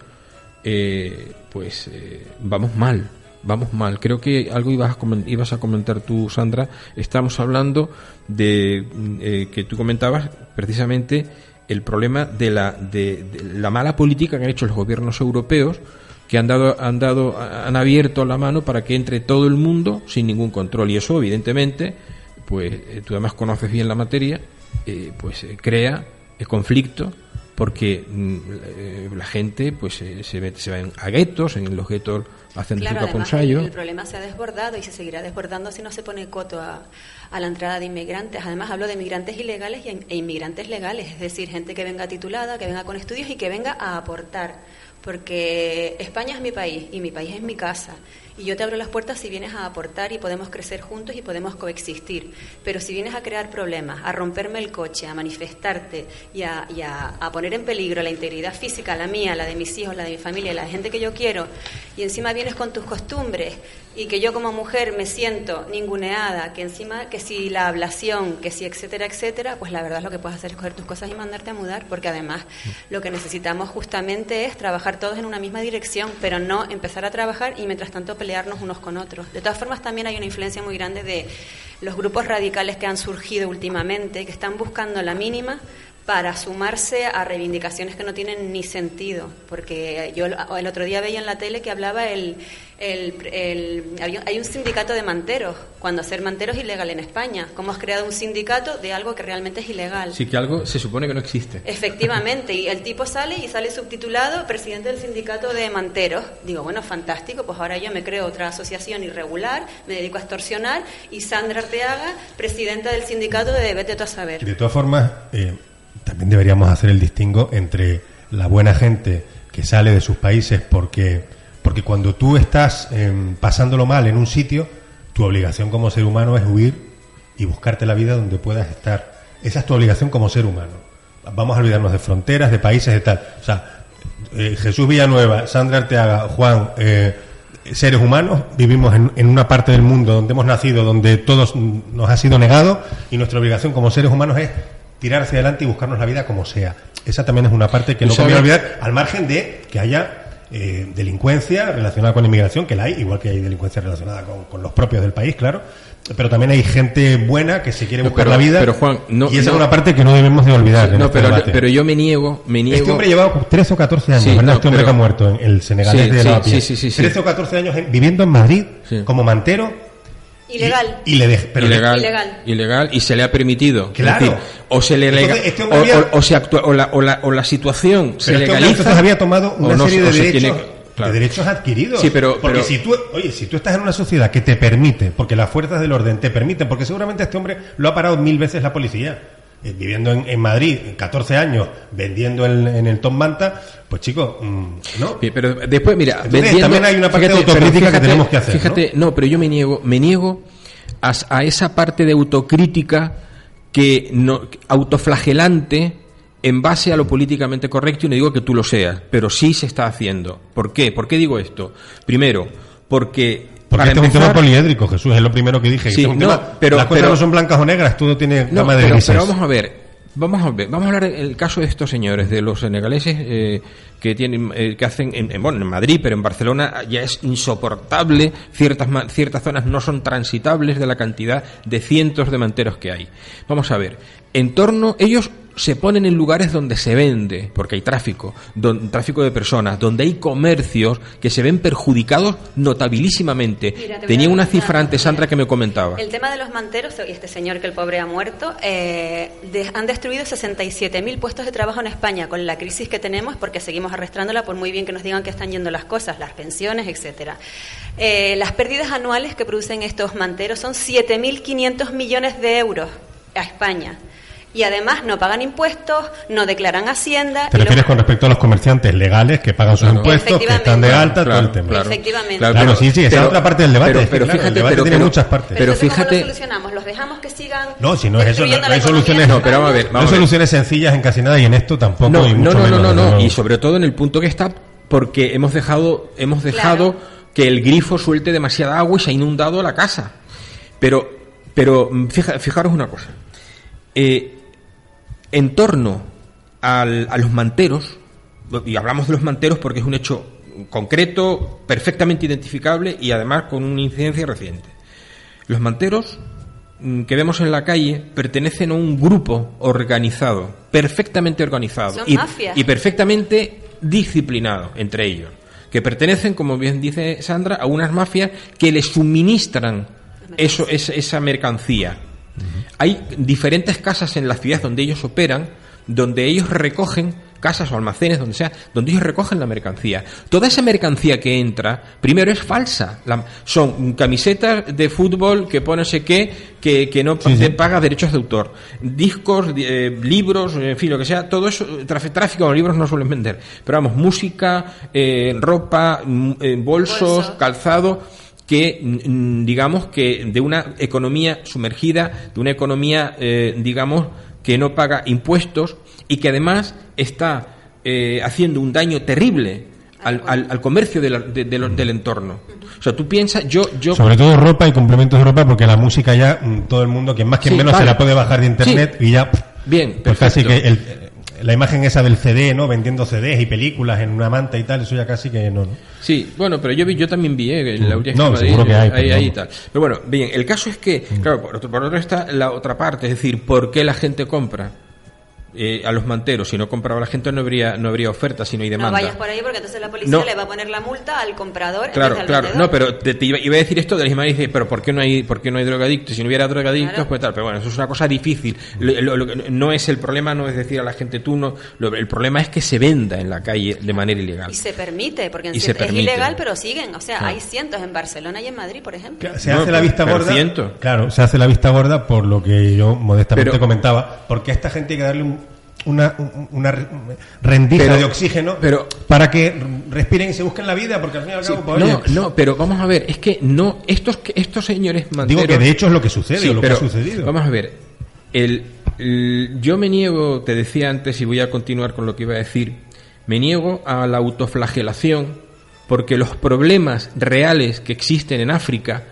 eh, pues eh, vamos mal, vamos mal. Creo que algo ibas a, ibas a comentar tú, Sandra. Estamos hablando de eh, que tú comentabas precisamente el problema de la, de, la mala política que han hecho los gobiernos europeos que han dado, han dado, han abierto la mano para que entre todo el mundo sin ningún control. Y eso, evidentemente, pues eh, tú además conoces bien la materia, eh, pues eh, crea el conflicto porque mm, la gente pues se, se va a guetos, en los guetos hacen claro, su. El, problema se ha desbordado y se seguirá desbordando si no se pone coto a, a la entrada de inmigrantes. Además hablo de inmigrantes ilegales e inmigrantes legales, es decir, gente que venga titulada, que venga con estudios y que venga a aportar porque España es mi país y mi país es mi casa y yo te abro las puertas si vienes a aportar y podemos crecer juntos y podemos coexistir. Pero si vienes a crear problemas, a romperme el coche, a manifestarte y a, y a- poner en peligro la integridad física, la mía, la de mis hijos, la de mi familia, la de gente que yo quiero, y encima vienes con tus costumbres y que yo como mujer me siento ninguneada, que encima que si la ablación, que si etcétera, etcétera, pues la verdad lo que puedes hacer es coger tus cosas y mandarte a mudar, porque además lo que necesitamos justamente es trabajar todos en una misma dirección, pero no empezar a trabajar y mientras tanto pelearnos unos con otros. De todas formas también hay una influencia muy grande de los grupos radicales que han surgido últimamente, que están buscando la mínima para sumarse a reivindicaciones que no tienen ni sentido. Porque yo el otro día veía en la tele que hablaba el... el, el- había- hay un sindicato de manteros, cuando ser mantero es ilegal en España. ¿Cómo has creado un sindicato de algo que realmente es ilegal? Sí, que algo se supone que no existe. Efectivamente, y el tipo sale y sale subtitulado presidente del sindicato de manteros. Digo, bueno, fantástico, pues ahora yo me creo otra asociación irregular, me dedico a extorsionar, y Sandra Arteaga, presidenta del sindicato de Vete tú a saber. De todas formas, eh, también deberíamos hacer el distingo entre la buena gente que sale de sus países porque, porque cuando tú estás em, pasándolo mal en un sitio, tu obligación como ser humano es huir y buscarte la vida donde puedas estar. Esa es tu obligación como ser humano. Vamos a olvidarnos de fronteras, de países, de tal. O sea, eh, Jesús Villanueva, Sandra Arteaga, Juan, eh, seres humanos, vivimos en, en una parte del mundo donde hemos nacido, donde todos nos ha sido negado y nuestra obligación como seres humanos es tirar hacia adelante y buscarnos la vida como sea. Esa también es una parte que ¿Tú no conviene olvidar, al margen de que haya eh, delincuencia relacionada con la inmigración, que la hay, igual que hay delincuencia relacionada con, con los propios del país, claro. Pero también hay gente buena que se quiere No, buscar pero- la vida. pero, Juan, no- y esa no- es una parte que no debemos de olvidar. No, este pero, pero yo me niego, me niego. Este hombre llevaba 13 o 14 años, Sí, ¿verdad? este hombre pero- que ha muerto en el senegalés Sí, de sí, sí. 13 o 14 años en- viviendo en Madrid como mantero Ilegal. y le dej- pero ilegal, Ilegal. ilegal y se le ha permitido. Claro. Decir, o se le Entonces, este hombre o, había- o- o se actúa- o la, o la- o la situación se Pero este legaliza. entonces había tomado una no- serie de se derechos, tiene- claro. de derechos adquiridos. Sí, pero- porque pero- si tú, oye, si tú estás en una sociedad que te permite, porque las fuerzas del orden te permiten, porque seguramente este hombre lo ha parado mil veces la policía. Eh, viviendo en, en Madrid, 14 años, vendiendo en, en el Tom Manta, pues chicos, mm, ¿no? Pero después, mira, Entonces, también hay una parte de autocrítica que tenemos que hacer, Fíjate, ¿no? pero yo me niego, me niego a, a esa parte de autocrítica que no, autoflagelante en base a lo políticamente correcto y no digo que tú lo seas, pero sí se está haciendo. ¿Por qué? ¿Por qué digo esto? Primero, porque Porque este es un tema empezar- poliédrico, Jesús, es lo primero que dije. Sí, Este es un no, tema- pero- las cosas pero- no son blancas o negras, todo tiene No, gama de pero, grises. pero vamos a ver, vamos a ver, vamos a hablar el caso de estos señores, de los senegaleses eh, que tienen, eh, que hacen, en, en- bueno, en Madrid, pero en Barcelona ya es insoportable, ciertas ciertas zonas no son transitables de la cantidad de cientos de manteros que hay. Vamos a ver, en torno, ellos se ponen en lugares donde se vende, porque hay tráfico, don- tráfico de personas, donde hay comercios que se ven perjudicados notabilísimamente. Mira, te voy Tenía una cifra antes, Sandra, que me comentaba. El tema de los manteros, y este señor que el pobre ha muerto, eh, de- han destruido 67.000 puestos de trabajo en España con la crisis que tenemos, porque seguimos arrastrándola por muy bien que nos digan que están yendo las cosas, las pensiones, etcétera. Eh, las pérdidas anuales que producen estos manteros son 7.500 millones de euros a España. Y además no pagan impuestos, no declaran Hacienda. Te lo- refieres con respecto a los comerciantes legales que pagan sus Claro. impuestos, que están de Efectivamente. alta, todo Claro, el tema. claro. Efectivamente. Claro, sí, sí, esa pero- es otra parte del debate. pero- es que, pero claro, el fíjate, debate pero- tiene pero- muchas partes. pero ¿cómo fíjate- lo solucionamos? ¿Los dejamos que sigan No, si no es eso, no, hay soluciones. No, pero vamos a ver? No hay ver. soluciones sencillas en casi nada y en esto tampoco. No, y mucho no, no, menos, no, no, y sobre todo en el punto que está porque hemos dejado hemos dejado que el grifo suelte demasiada agua y se ha inundado la casa. Pero pero fija- fijaros una cosa. Eh, en torno al- a los manteros, y hablamos de los manteros porque es un hecho concreto, perfectamente identificable y además con una incidencia reciente. Los manteros mm, que vemos en la calle pertenecen a un grupo organizado, perfectamente organizado y, perfectamente disciplinado entre ellos, que pertenecen, como bien dice Sandra, a unas mafias que les suministran eso, esa, Hay diferentes casas en la ciudad donde ellos operan, donde ellos recogen casas o almacenes, donde sea, donde ellos recogen la mercancía. Toda esa mercancía que entra, primero es falsa. La- son camisetas de fútbol que pone no sé qué, que, que no Sí, paga derechos de autor. Discos, di- eh, libros, en fin, lo que sea, todo eso, tráfico, tráfico con libros no suelen vender. Pero vamos, música, eh, ropa, mm, eh, bolsos, Bolsos. calzado. Que, digamos, que de una economía sumergida, de una economía, eh, digamos, que no paga impuestos y que además está eh, haciendo un daño terrible al, al- al comercio de la- de- de lo- del entorno. O sea, tú piensas, yo, yo Sobre todo ropa y complementos de ropa, porque la música ya mm, todo el mundo, quien más quien Sí, menos, vale. se la puede bajar de internet Sí. y ya. Bien, Pues casi perfecto. que el- la imagen esa del CD, ¿no? Vendiendo CDs y películas en una manta y tal, eso ya casi que no. ¿no? Sí, bueno, pero yo vi, yo también vi eh, la última No, seguro que hay, ahí, pero ahí y tal. Pero bueno, bien, el caso es que, claro, por otro, por otro está la otra parte, es decir, ¿por qué la gente compra? Eh, a los manteros, si no compraba la gente no habría no habría oferta, sino hay No demanda. vayas por ahí porque entonces la policía No. le va a poner la multa al comprador en Claro, del claro. vendedor. No, pero te, te iba, iba a decir esto de la misma manera, dice, pero ¿por qué no hay, por qué no hay drogadictos? Si no hubiera drogadictos, Claro. pues tal. Pero bueno, eso es una cosa difícil. Lo- lo- lo- no es el problema, no es decir a la gente tú no. lo- el problema es que se venda en la calle de manera ilegal. Y se permite, porque en Y se cierto- es permite. ilegal, pero siguen. O sea, hay cientos en Barcelona y en Madrid, por ejemplo. Se No, hace la vista gorda. ciento. Claro, se hace la vista gorda por lo que yo modestamente Pero- comentaba, porque a esta gente hay que darle un- una, un- una re- rendija Pero- de oxígeno pero- para que respiren y se busquen la vida, porque al fin y al Sí, cabo, pues, no, oye, no, pero vamos a ver, es que no, estos, que- estos señores manteros... Digo que de hecho es lo que sucede, Sí, o lo pero que ha sucedido. Vamos a ver, el, el- yo me niego, te decía antes y voy a continuar con lo que iba a decir, me niego a la autoflagelación porque los problemas reales que existen en África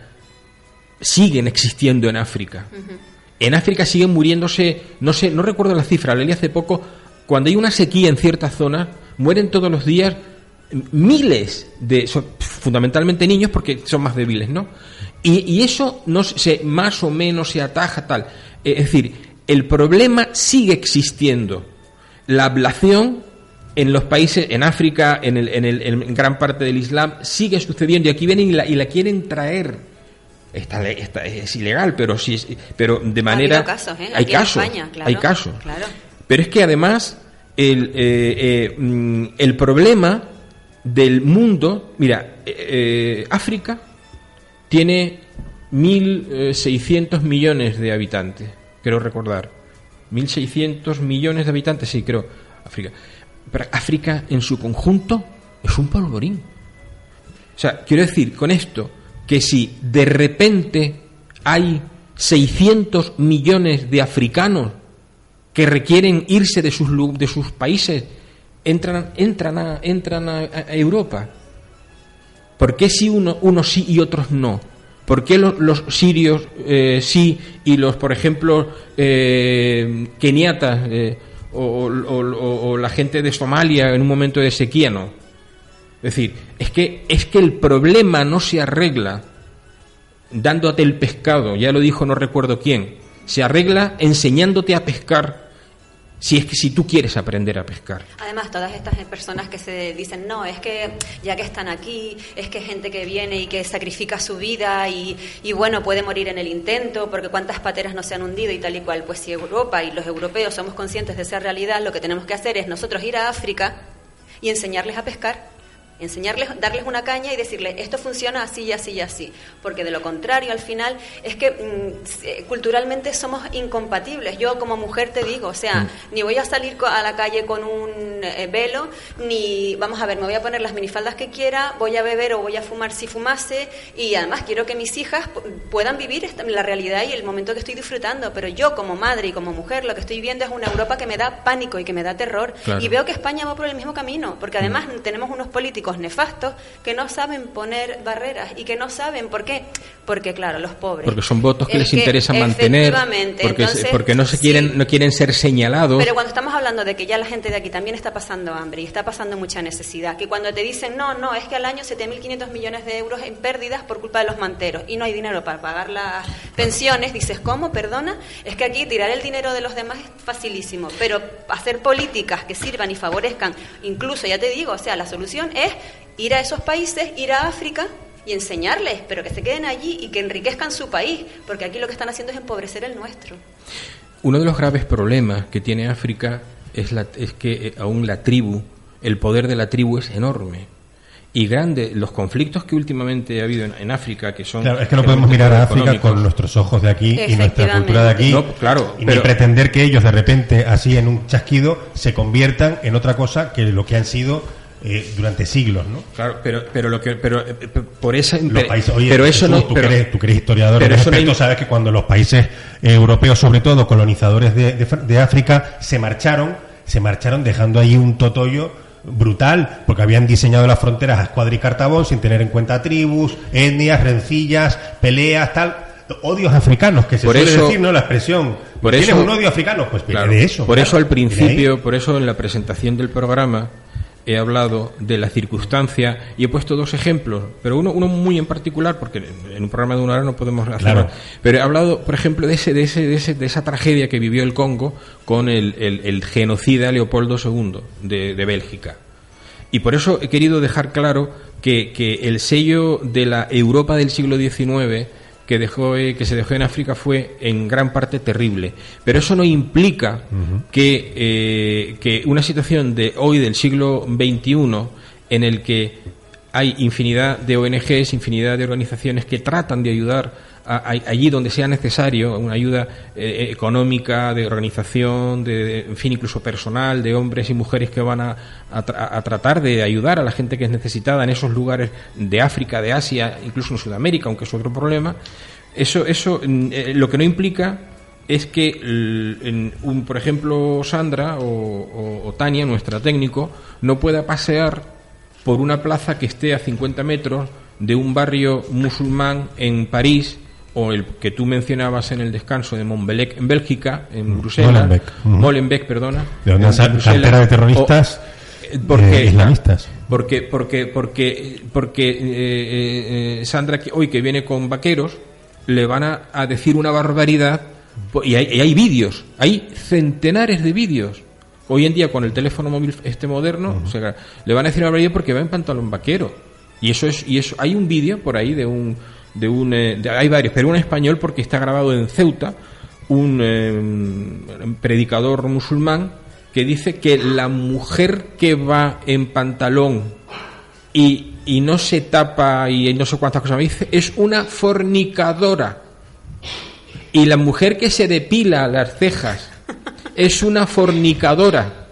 siguen existiendo en África. En África siguen muriéndose, no sé, no recuerdo la cifra, leí hace poco, cuando hay una sequía en ciertas zonas, mueren todos los días miles de, fundamentalmente niños porque son más débiles, ¿no? Y, y eso no se, más o menos se ataja tal. Eh, Es decir, el problema sigue existiendo. La ablación en los países, en África, en, el, en, el, en gran parte del Islam, sigue sucediendo y aquí vienen y la, y la quieren traer. Está, está- es ilegal, pero sí, pero de manera habido casos, ¿eh? hay casos, España, claro, hay casos. claro. Pero es que además el, eh, eh, mm, el problema del mundo, mira, eh, eh, África tiene 1.600 millones de habitantes, creo recordar. 1.600 millones de habitantes, sí, creo, África. Pero África en su conjunto es un polvorín. O sea, quiero decir con esto que si de repente hay 600 millones de africanos que requieren irse de sus, de sus países, entran, entran, a, entran a, Europa. ¿Por qué si uno, unos sí y otros no? ¿Por qué los, los sirios eh, sí y los, por ejemplo, eh, keniatas eh, o- o la gente de Somalia en un momento de sequía no? Es decir, es que, es que el problema no se arregla dándote el pescado, ya lo dijo no recuerdo quién, se arregla enseñándote a pescar si es que si tú quieres aprender a pescar. Además, todas estas personas que se dicen, no, es que ya que están aquí, es que gente que viene y que sacrifica su vida y, y bueno, puede morir en el intento, porque cuántas pateras no se han hundido y tal y cual. Pues si Europa y los europeos somos conscientes de esa realidad, lo que tenemos que hacer es nosotros ir a África y enseñarles a pescar. Enseñarles, darles una caña y decirles esto funciona así y así y así. Porque de lo contrario, al final, es que mm, culturalmente somos incompatibles. Yo como mujer te digo, o sea, ni voy a salir a la calle con un eh, velo, ni, vamos a ver, me voy a poner las minifaldas que quiera, voy a beber o voy a fumar si fumase, y además quiero que mis hijas pu- puedan vivir esta- la realidad y el momento que estoy disfrutando. Pero yo como madre y como mujer, lo que estoy viendo es una Europa que me da pánico y que me da terror. Claro. Y veo que España va por el mismo camino, porque además tenemos unos políticos nefastos que no saben poner barreras y que no saben por qué. Porque claro, los pobres. Porque son votos que Es les interesa mantener, porque, entonces, porque no se sí. quieren, no quieren ser señalados. Pero cuando estamos hablando de que ya la gente de aquí también está pasando hambre y está pasando mucha necesidad, que cuando te dicen, no, no, es que al año 7.500 millones de euros en pérdidas por culpa de los manteros y no hay dinero para pagar las pensiones, dices, ¿cómo? Perdona, es que aquí tirar el dinero de los demás es facilísimo, pero hacer políticas que sirvan y favorezcan, incluso, ya te digo, o sea, la solución es ir a esos países, ir a África y enseñarles, pero que se queden allí y que enriquezcan su país, porque aquí lo que están haciendo es empobrecer el nuestro. Uno de los graves problemas que tiene África es, la, es que eh, aún la tribu, el poder de la tribu es enorme. Y grande, los conflictos que últimamente ha habido en, en África, que son... Claro, es que no podemos mirar a África económicos. con nuestros ojos de aquí y nuestra cultura de aquí. No, claro, y ni pretender que ellos de repente, así en un chasquido, se conviertan en otra cosa que lo que han sido eh, durante siglos, ¿no? Claro, pero, pero lo que, pero eh, por esa, Los países- oye, pero eso Jesús, no, tú, pero- que eres, tú que eres historiador pero eso no im- sabes que cuando los países eh, europeos, sobre todo colonizadores de, de de África, se marcharon, se marcharon dejando ahí un totollo brutal, porque habían diseñado las fronteras a escuadra y cartabón sin tener en cuenta tribus, etnias, rencillas, peleas, tal. Odios africanos, que se Por suele eso- decir, ¿no? La expresión. por ¿Tienes eso- un odio africano? Pues Claro, de eso. Por claro, eso al principio, por eso en la presentación del programa he hablado de la circunstancia y he puesto dos ejemplos, pero uno, uno muy en particular, porque en un programa de una hora no podemos hacer. Claro. Pero he hablado, por ejemplo, de ese, de ese, de ese, de esa tragedia que vivió el Congo con el, el- el genocida Leopoldo II de, de Bélgica. Y por eso he querido dejar claro que, que el sello de la Europa del siglo XIX que, dejó, eh, que se dejó en África fue en gran parte terrible. Pero eso no implica que, eh, que una situación de hoy, del siglo XXI, en el que hay infinidad de ONGs, infinidad de organizaciones que tratan de ayudar allí donde sea necesario, una ayuda eh, económica, de organización, de, en fin, incluso personal, de hombres y mujeres que van a, a tra- a tratar de ayudar a la gente que es necesitada en esos lugares de África, de Asia, incluso en Sudamérica, aunque es otro problema. Eso, eso mm, eh, lo que no implica es que, en un, por ejemplo, Sandra o, o- o Tania, nuestra técnico, no pueda pasear por una plaza que esté a 50 metros de un barrio musulmán en París o el que tú mencionabas en el descanso de Montbelec en Bélgica, en Bruselas, Molenbeek. Ujú. Molenbeek, perdona, De cantera de terroristas, o- eh, porque, eh, islamistas. porque porque porque porque eh, eh, Sandra que- hoy que viene con vaqueros le van a, a decir una barbaridad y hay, y hay vídeos, hay centenares de vídeos. Hoy en día con el teléfono móvil este moderno, o sea, le van a decir una barbaridad porque va en pantalón vaquero. Y eso es y eso hay un vídeo por ahí de un de un eh, hay varios, pero un español porque está grabado en Ceuta, un eh, predicador musulmán que dice que la mujer que va en pantalón y, y no se tapa y no sé cuántas cosas me dice, es una fornicadora. Y la mujer que se depila las cejas es una fornicadora.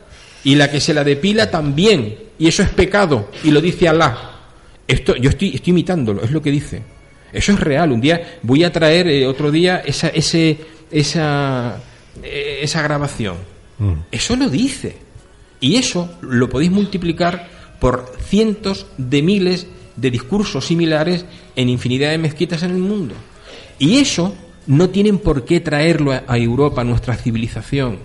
Y la que se la depila también. Y eso es pecado. Y lo dice Alá. Esto, yo estoy, estoy imitándolo, es lo que dice. Eso es real. Un día voy a traer eh, otro día esa, ese, esa, eh, esa grabación. Mm. Eso lo dice. Y eso lo podéis multiplicar por cientos de miles de discursos similares en infinidad de mezquitas en el mundo. Y eso no tienen por qué traerlo a, a Europa, a nuestra civilización.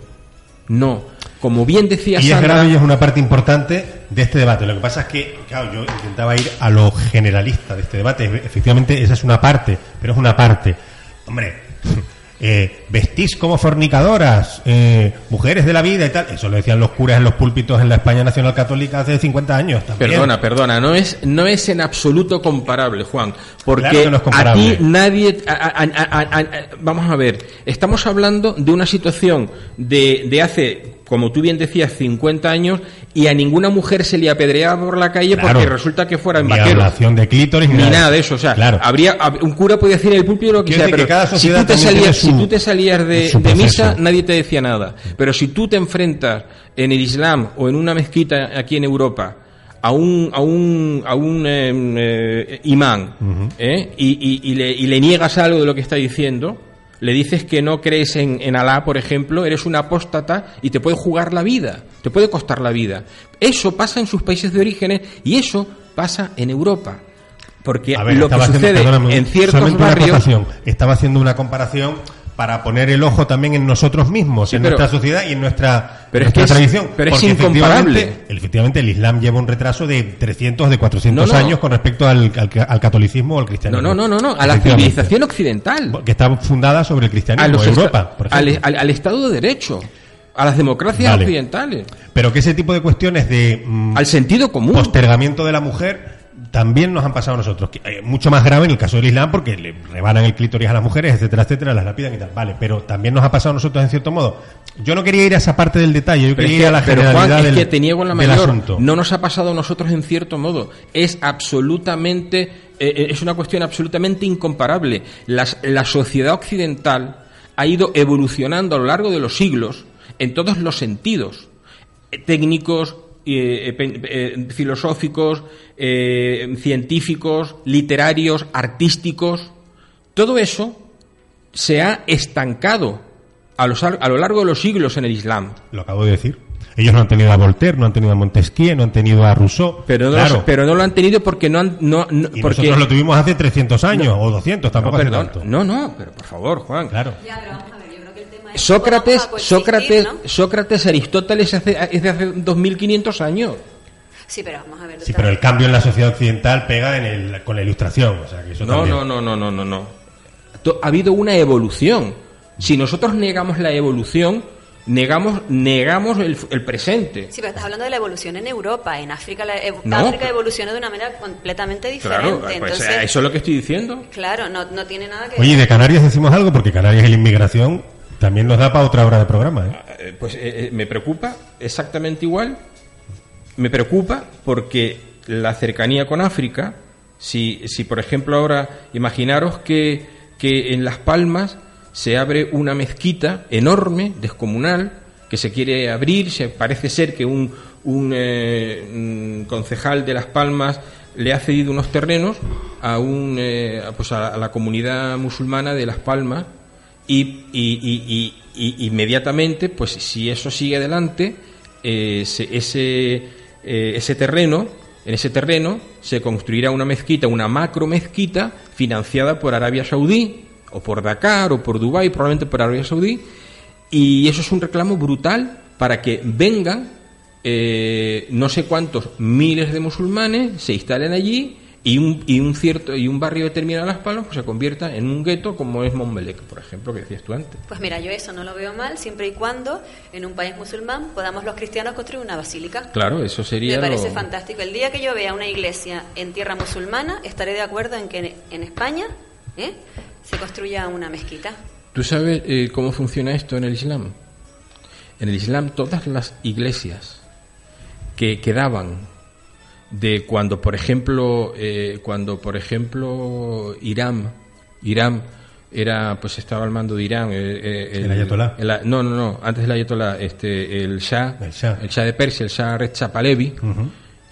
No. Como bien decía Y es Sandra, grave y es una parte importante de este debate. Lo que pasa es que, claro, yo intentaba ir a lo generalista de este debate. Efectivamente, esa es una parte, pero es una parte. Hombre, eh, vestís como fornicadoras, eh, mujeres de la vida y tal. Eso lo decían los curas en los púlpitos en la España Nacional Católica hace 50 años también. Perdona, perdona, no es, no es en absoluto comparable, Juan, porque Claro no nadie, a- a- a- a- a- vamos a ver, estamos hablando de una situación de, de hace, como tú bien decías, 50 años y a ninguna mujer se le apedreaba por la calle Claro. porque resulta que fuera en vaqueros. de clítoris Ni nada de eso, o sea, Claro. habría hab- un cura podía decir en el púlpito lo que Quiero sea, pero que si tú te salías, si tú te salías de, misa, nadie te decía nada. Pero si tú te enfrentas en el Islam o en una mezquita aquí en Europa a un a un a un em, eh, imán ¿eh? y, y- y le, y le niegas algo de lo que está diciendo, le dices que no crees en, en Alá, por ejemplo, eres un apóstata y te puede jugar la vida, te puede costar la vida. Eso pasa en sus países de orígenes y eso pasa en Europa. Porque ver, lo que haciendo- sucede en ciertos barrios. Estaba haciendo una comparación para poner el ojo también en nosotros mismos, Sí, en pero- nuestra sociedad y en nuestra, Pero es nuestra que es- tradición. pero es incomparable. efectivamente- Efectivamente, el Islam lleva un retraso de 300, de 400 No, no. años con respecto al, al, al catolicismo o al cristianismo. No, no, no, no, no, a la civilización occidental. Que está fundada sobre el A cristianismo, los Europa, por al, al- al Estado de Derecho, a las democracias Vale. occidentales, Pero que ese tipo de cuestiones de mm, al sentido común. postergamiento de la mujer también nos han pasado a nosotros. Que, eh, mucho más grave en el caso del Islam porque le rebanan el clítoris a las mujeres, etcétera, etcétera, las lapidan y tal. Vale, pero también nos ha pasado a nosotros en cierto modo. Yo no quería ir a esa parte del detalle, yo Pero, quería es ir que, a la pero, generalidad Juan, del, que te niego la mayor. asunto. No nos ha pasado a nosotros en cierto modo. Es absolutamente, eh, eh, es una cuestión absolutamente incomparable. Las- la sociedad occidental ha ido evolucionando a lo largo de los siglos en todos los sentidos, técnicos, eh, eh, filosóficos, eh, científicos, literarios, artísticos, todo eso se ha estancado a, los a lo largo de los siglos en el Islam. Lo acabo de decir. Ellos no han tenido a Voltaire, no han tenido a Montesquieu, no han tenido a Rousseau. Pero no, claro. pero no lo han tenido porque no han... No, no- y porque, nosotros lo tuvimos hace 300 años o 200, tampoco no, hace perdón, tanto. no, no, pero por favor, Juan. Claro. Vamos coexistir, Sócrates, ¿no? Sócrates, Aristóteles hace, es de hace 2500 años. Sí, pero vamos a ver. Sí, pero el cambio en la sociedad occidental pega en el, con la ilustración. O sea, que eso No, también. no, no, no, no, no, no. Ha habido una evolución. Si nosotros negamos la evolución, negamos, negamos el, el presente. Sí, pero estás hablando de la evolución en Europa. En África, la ev- No, África pero- evolucionó de una manera completamente diferente. Claro, pues Entonces, eso es lo que estoy diciendo. claro, no, no tiene nada que Oye, y de Canarias decimos algo, porque Canarias y la inmigración también nos da para otra hora de programa. ¿eh? Eh, Pues eh, eh, me preocupa exactamente igual. Me preocupa porque la cercanía con África, si, si por ejemplo ahora imaginaros que, que en Las Palmas se abre una mezquita enorme, descomunal, que se quiere abrir, se parece ser que un, un, concejal de Las Palmas le ha cedido unos terrenos a un pues a la comunidad musulmana de Las Palmas y, y- y- inmediatamente, pues si eso sigue adelante, eh, se- ese, eh, ese terreno, en ese terreno se construirá una mezquita, una macro mezquita financiada por Arabia Saudí, o por Dakar, o por Dubái, probablemente por Arabia Saudí, y eso es un reclamo brutal para que vengan eh, no sé cuántos miles de musulmanes, se instalen allí y un, y un cierto y un barrio determinado de Las Palmas pues, se convierta en un gueto como es Montmelec, por ejemplo, que decías tú antes. Pues mira, yo eso no lo veo mal, siempre y cuando en un país musulmán podamos los cristianos construir una basílica. Claro, eso sería Me parece lo- fantástico. El día que yo vea una iglesia en tierra musulmana, estaré de acuerdo en que en España ¿eh? se construya una mezquita. ¿Tú sabes eh, cómo funciona esto en el Islam? En el Islam todas las iglesias que quedaban de cuando, por ejemplo, eh, cuando, por ejemplo, Irán, Irán era, pues estaba al mando de Irán, eh, eh, El ayatolá. el- no, no, no, antes del ayatolá, este, el Shah, el Shah, de Persia, el Shah Reza Pahlavi,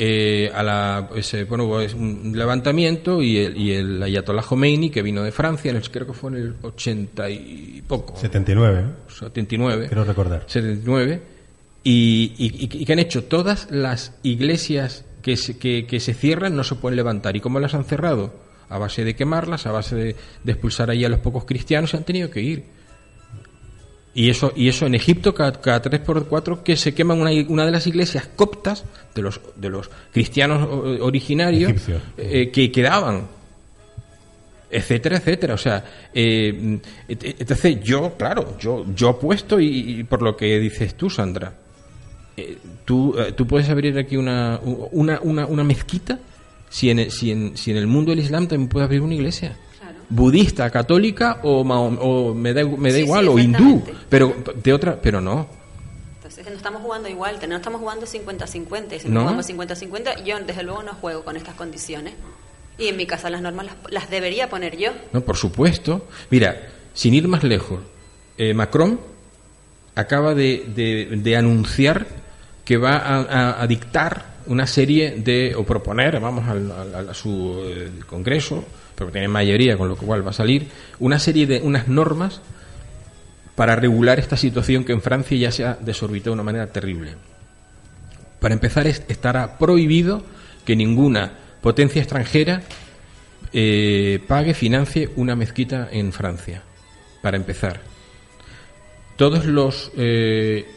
eh, a la, eh, bueno, hubo un levantamiento y el, y el ayatolá Khomeini, que vino de Francia, en el- creo que fue en el 80 y poco. 79, ¿eh? 79. Quiero recordar. 79. Y, y, y- y que han hecho todas las iglesias que se, que, que se cierran no se pueden levantar. ¿Y cómo las han cerrado? A base de quemarlas, a base de, de expulsar ahí a los pocos cristianos, se han tenido que ir. Y eso, y eso en Egipto, cada, cada tres por cuatro, que se queman una, una de las iglesias coptas de los, de los cristianos originarios eh, que quedaban etcétera, etcétera. O sea, eh, entonces yo, claro, yo, yo apuesto y, y por lo que dices tú, Sandra, eh, tú, eh, tú puedes abrir aquí una, una, una, una mezquita si en, el, si, en, si en el mundo del Islam también puede abrir una iglesia. Budista, católica o, o me da, me da Sí, igual, sí, o hindú, pero de otra, pero no. Entonces no estamos jugando igual, no estamos jugando 50-50. Y Si No. no jugamos 50-50, yo desde luego no juego con estas condiciones. Y en mi casa las normas las, las debería poner yo. No, por supuesto. Mira, sin ir más lejos, eh, Macron acaba de, de- de anunciar que va a, dictar una serie de, o proponer, vamos, al, a su eh, Congreso, porque tiene mayoría, con lo cual va a salir, una serie de unas normas para regular esta situación que en Francia ya se ha desorbitado de una manera terrible. Para empezar, es- estará prohibido que ninguna potencia extranjera eh, pague, financie una mezquita en Francia. Para empezar. Todos los, eh,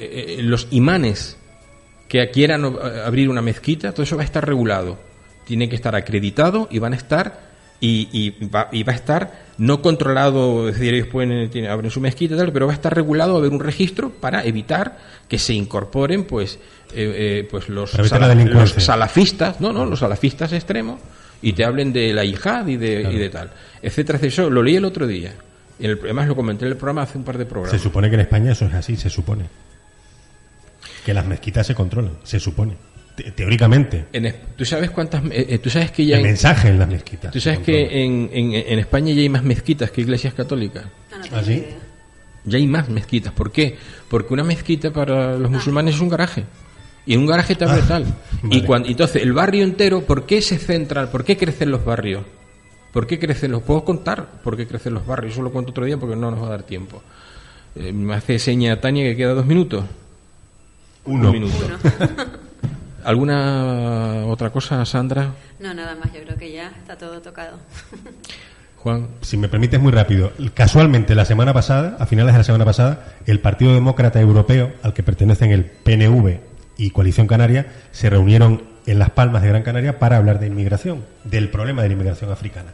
eh, los imanes que quieran o- abrir una mezquita, todo eso va a estar regulado. Tiene que estar acreditado y van a estar y, y va, y va a estar no controlado, es decir, ellos pueden tienen- abren su mezquita y tal, pero va a estar regulado, va a haber un registro para evitar que se incorporen pues eh, eh, pues los, sala- los salafistas, no, no, los salafistas extremos y te hablen de la yihad y de, y de tal, etcétera, etcétera. Eso lo leí el otro día. El- además lo comenté en el programa hace un par de programas. Se supone que en España eso es así, se supone. Que las mezquitas se controlan, se supone. Te- teóricamente. En ¿Tú sabes cuántas? eh, ¿Tú sabes que ya El en- mensaje en las mezquitas. ¿Tú sabes que en, en, en España ya hay más mezquitas que iglesias católicas? ¿Ah, sí? Ya hay más mezquitas. ¿Por qué? Porque una mezquita para los musulmanes es un garaje. Y en un garaje te abre Ah, tal. Y cuando, entonces, el barrio entero, ¿por qué se centra? ¿Por qué crecen los barrios? ¿Por qué crecen los? ¿Puedo contar por qué crecen los barrios? Eso lo cuento otro día porque no nos va a dar tiempo. Eh, me hace seña Tania que queda dos minutos. Uno. Un minuto. ¿Alguna otra cosa, Sandra? No, nada más, yo creo que ya está todo tocado. Juan. Si me permites muy rápido, casualmente la semana pasada, a finales de la semana pasada, el Partido Demócrata Europeo, al que pertenecen el PNV y Coalición Canaria, se reunieron en Las Palmas de Gran Canaria para hablar de inmigración, del problema de la inmigración africana.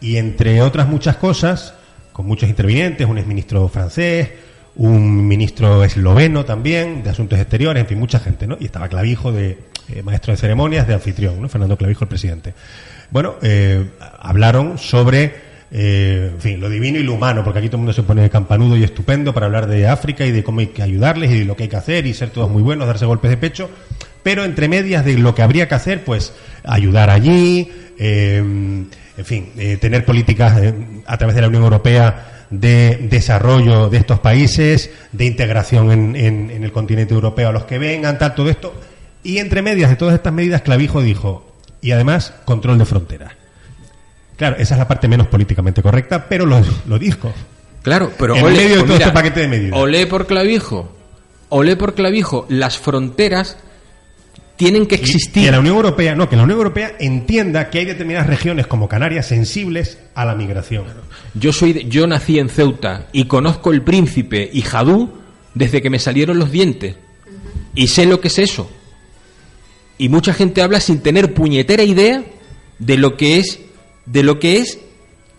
Y entre otras muchas cosas, con muchos intervinientes, un exministro francés, un ministro esloveno también, de Asuntos Exteriores, en fin, mucha gente, ¿no? Y estaba Clavijo, de eh, maestro de ceremonias, de anfitrión, ¿no? Fernando Clavijo, el presidente. Bueno, eh, hablaron sobre, eh, en fin, lo divino y lo humano, porque aquí todo el mundo se pone campanudo y estupendo para hablar de África y de cómo hay que ayudarles y de lo que hay que hacer y ser todos muy buenos, darse golpes de pecho, pero entre medias de lo que habría que hacer, pues ayudar allí, eh, en fin, tener políticas a través de la Unión Europea de desarrollo de estos países, de integración en, en- en el continente europeo a los que vengan, tal, todo esto. Y entre medias de todas estas medidas, Clavijo dijo, y además, control de fronteras. Claro, esa es la parte menos políticamente correcta, pero lo, lo dijo. Claro, pero en ole, medio de pues todo mira, este paquete de medidas. Olé por clavijo. Olé por clavijo. Las fronteras tienen que Y existir. que la Unión Europea, no, que la Unión Europea entienda que hay determinadas regiones como Canarias sensibles a la migración. Yo soy, de- yo nací en Ceuta y conozco el Príncipe y Jadú desde que me salieron los dientes y sé lo que es eso. Y mucha gente habla sin tener puñetera idea de lo que es, de lo que es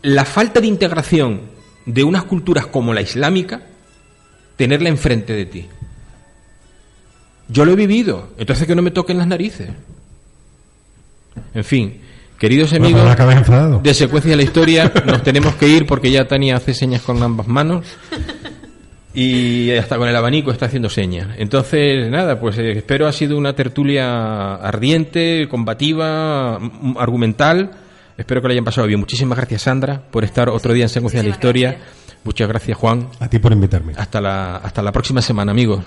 la falta de integración de unas culturas como la islámica, tenerla enfrente de ti. Yo lo he vivido, entonces que no me toquen las narices. En fin, queridos amigos de secuencia de la historia, nos tenemos que ir porque ya Tania hace señas con ambas manos y hasta con el abanico está haciendo señas. Entonces, nada, pues eh, espero ha sido una tertulia ardiente, combativa, m- argumental. Espero que lo hayan pasado bien. Muchísimas gracias, Sandra, por estar otro día en secuencia de la historia. Muchas gracias, Juan. A ti por invitarme. Hasta la, hasta la próxima semana, amigos.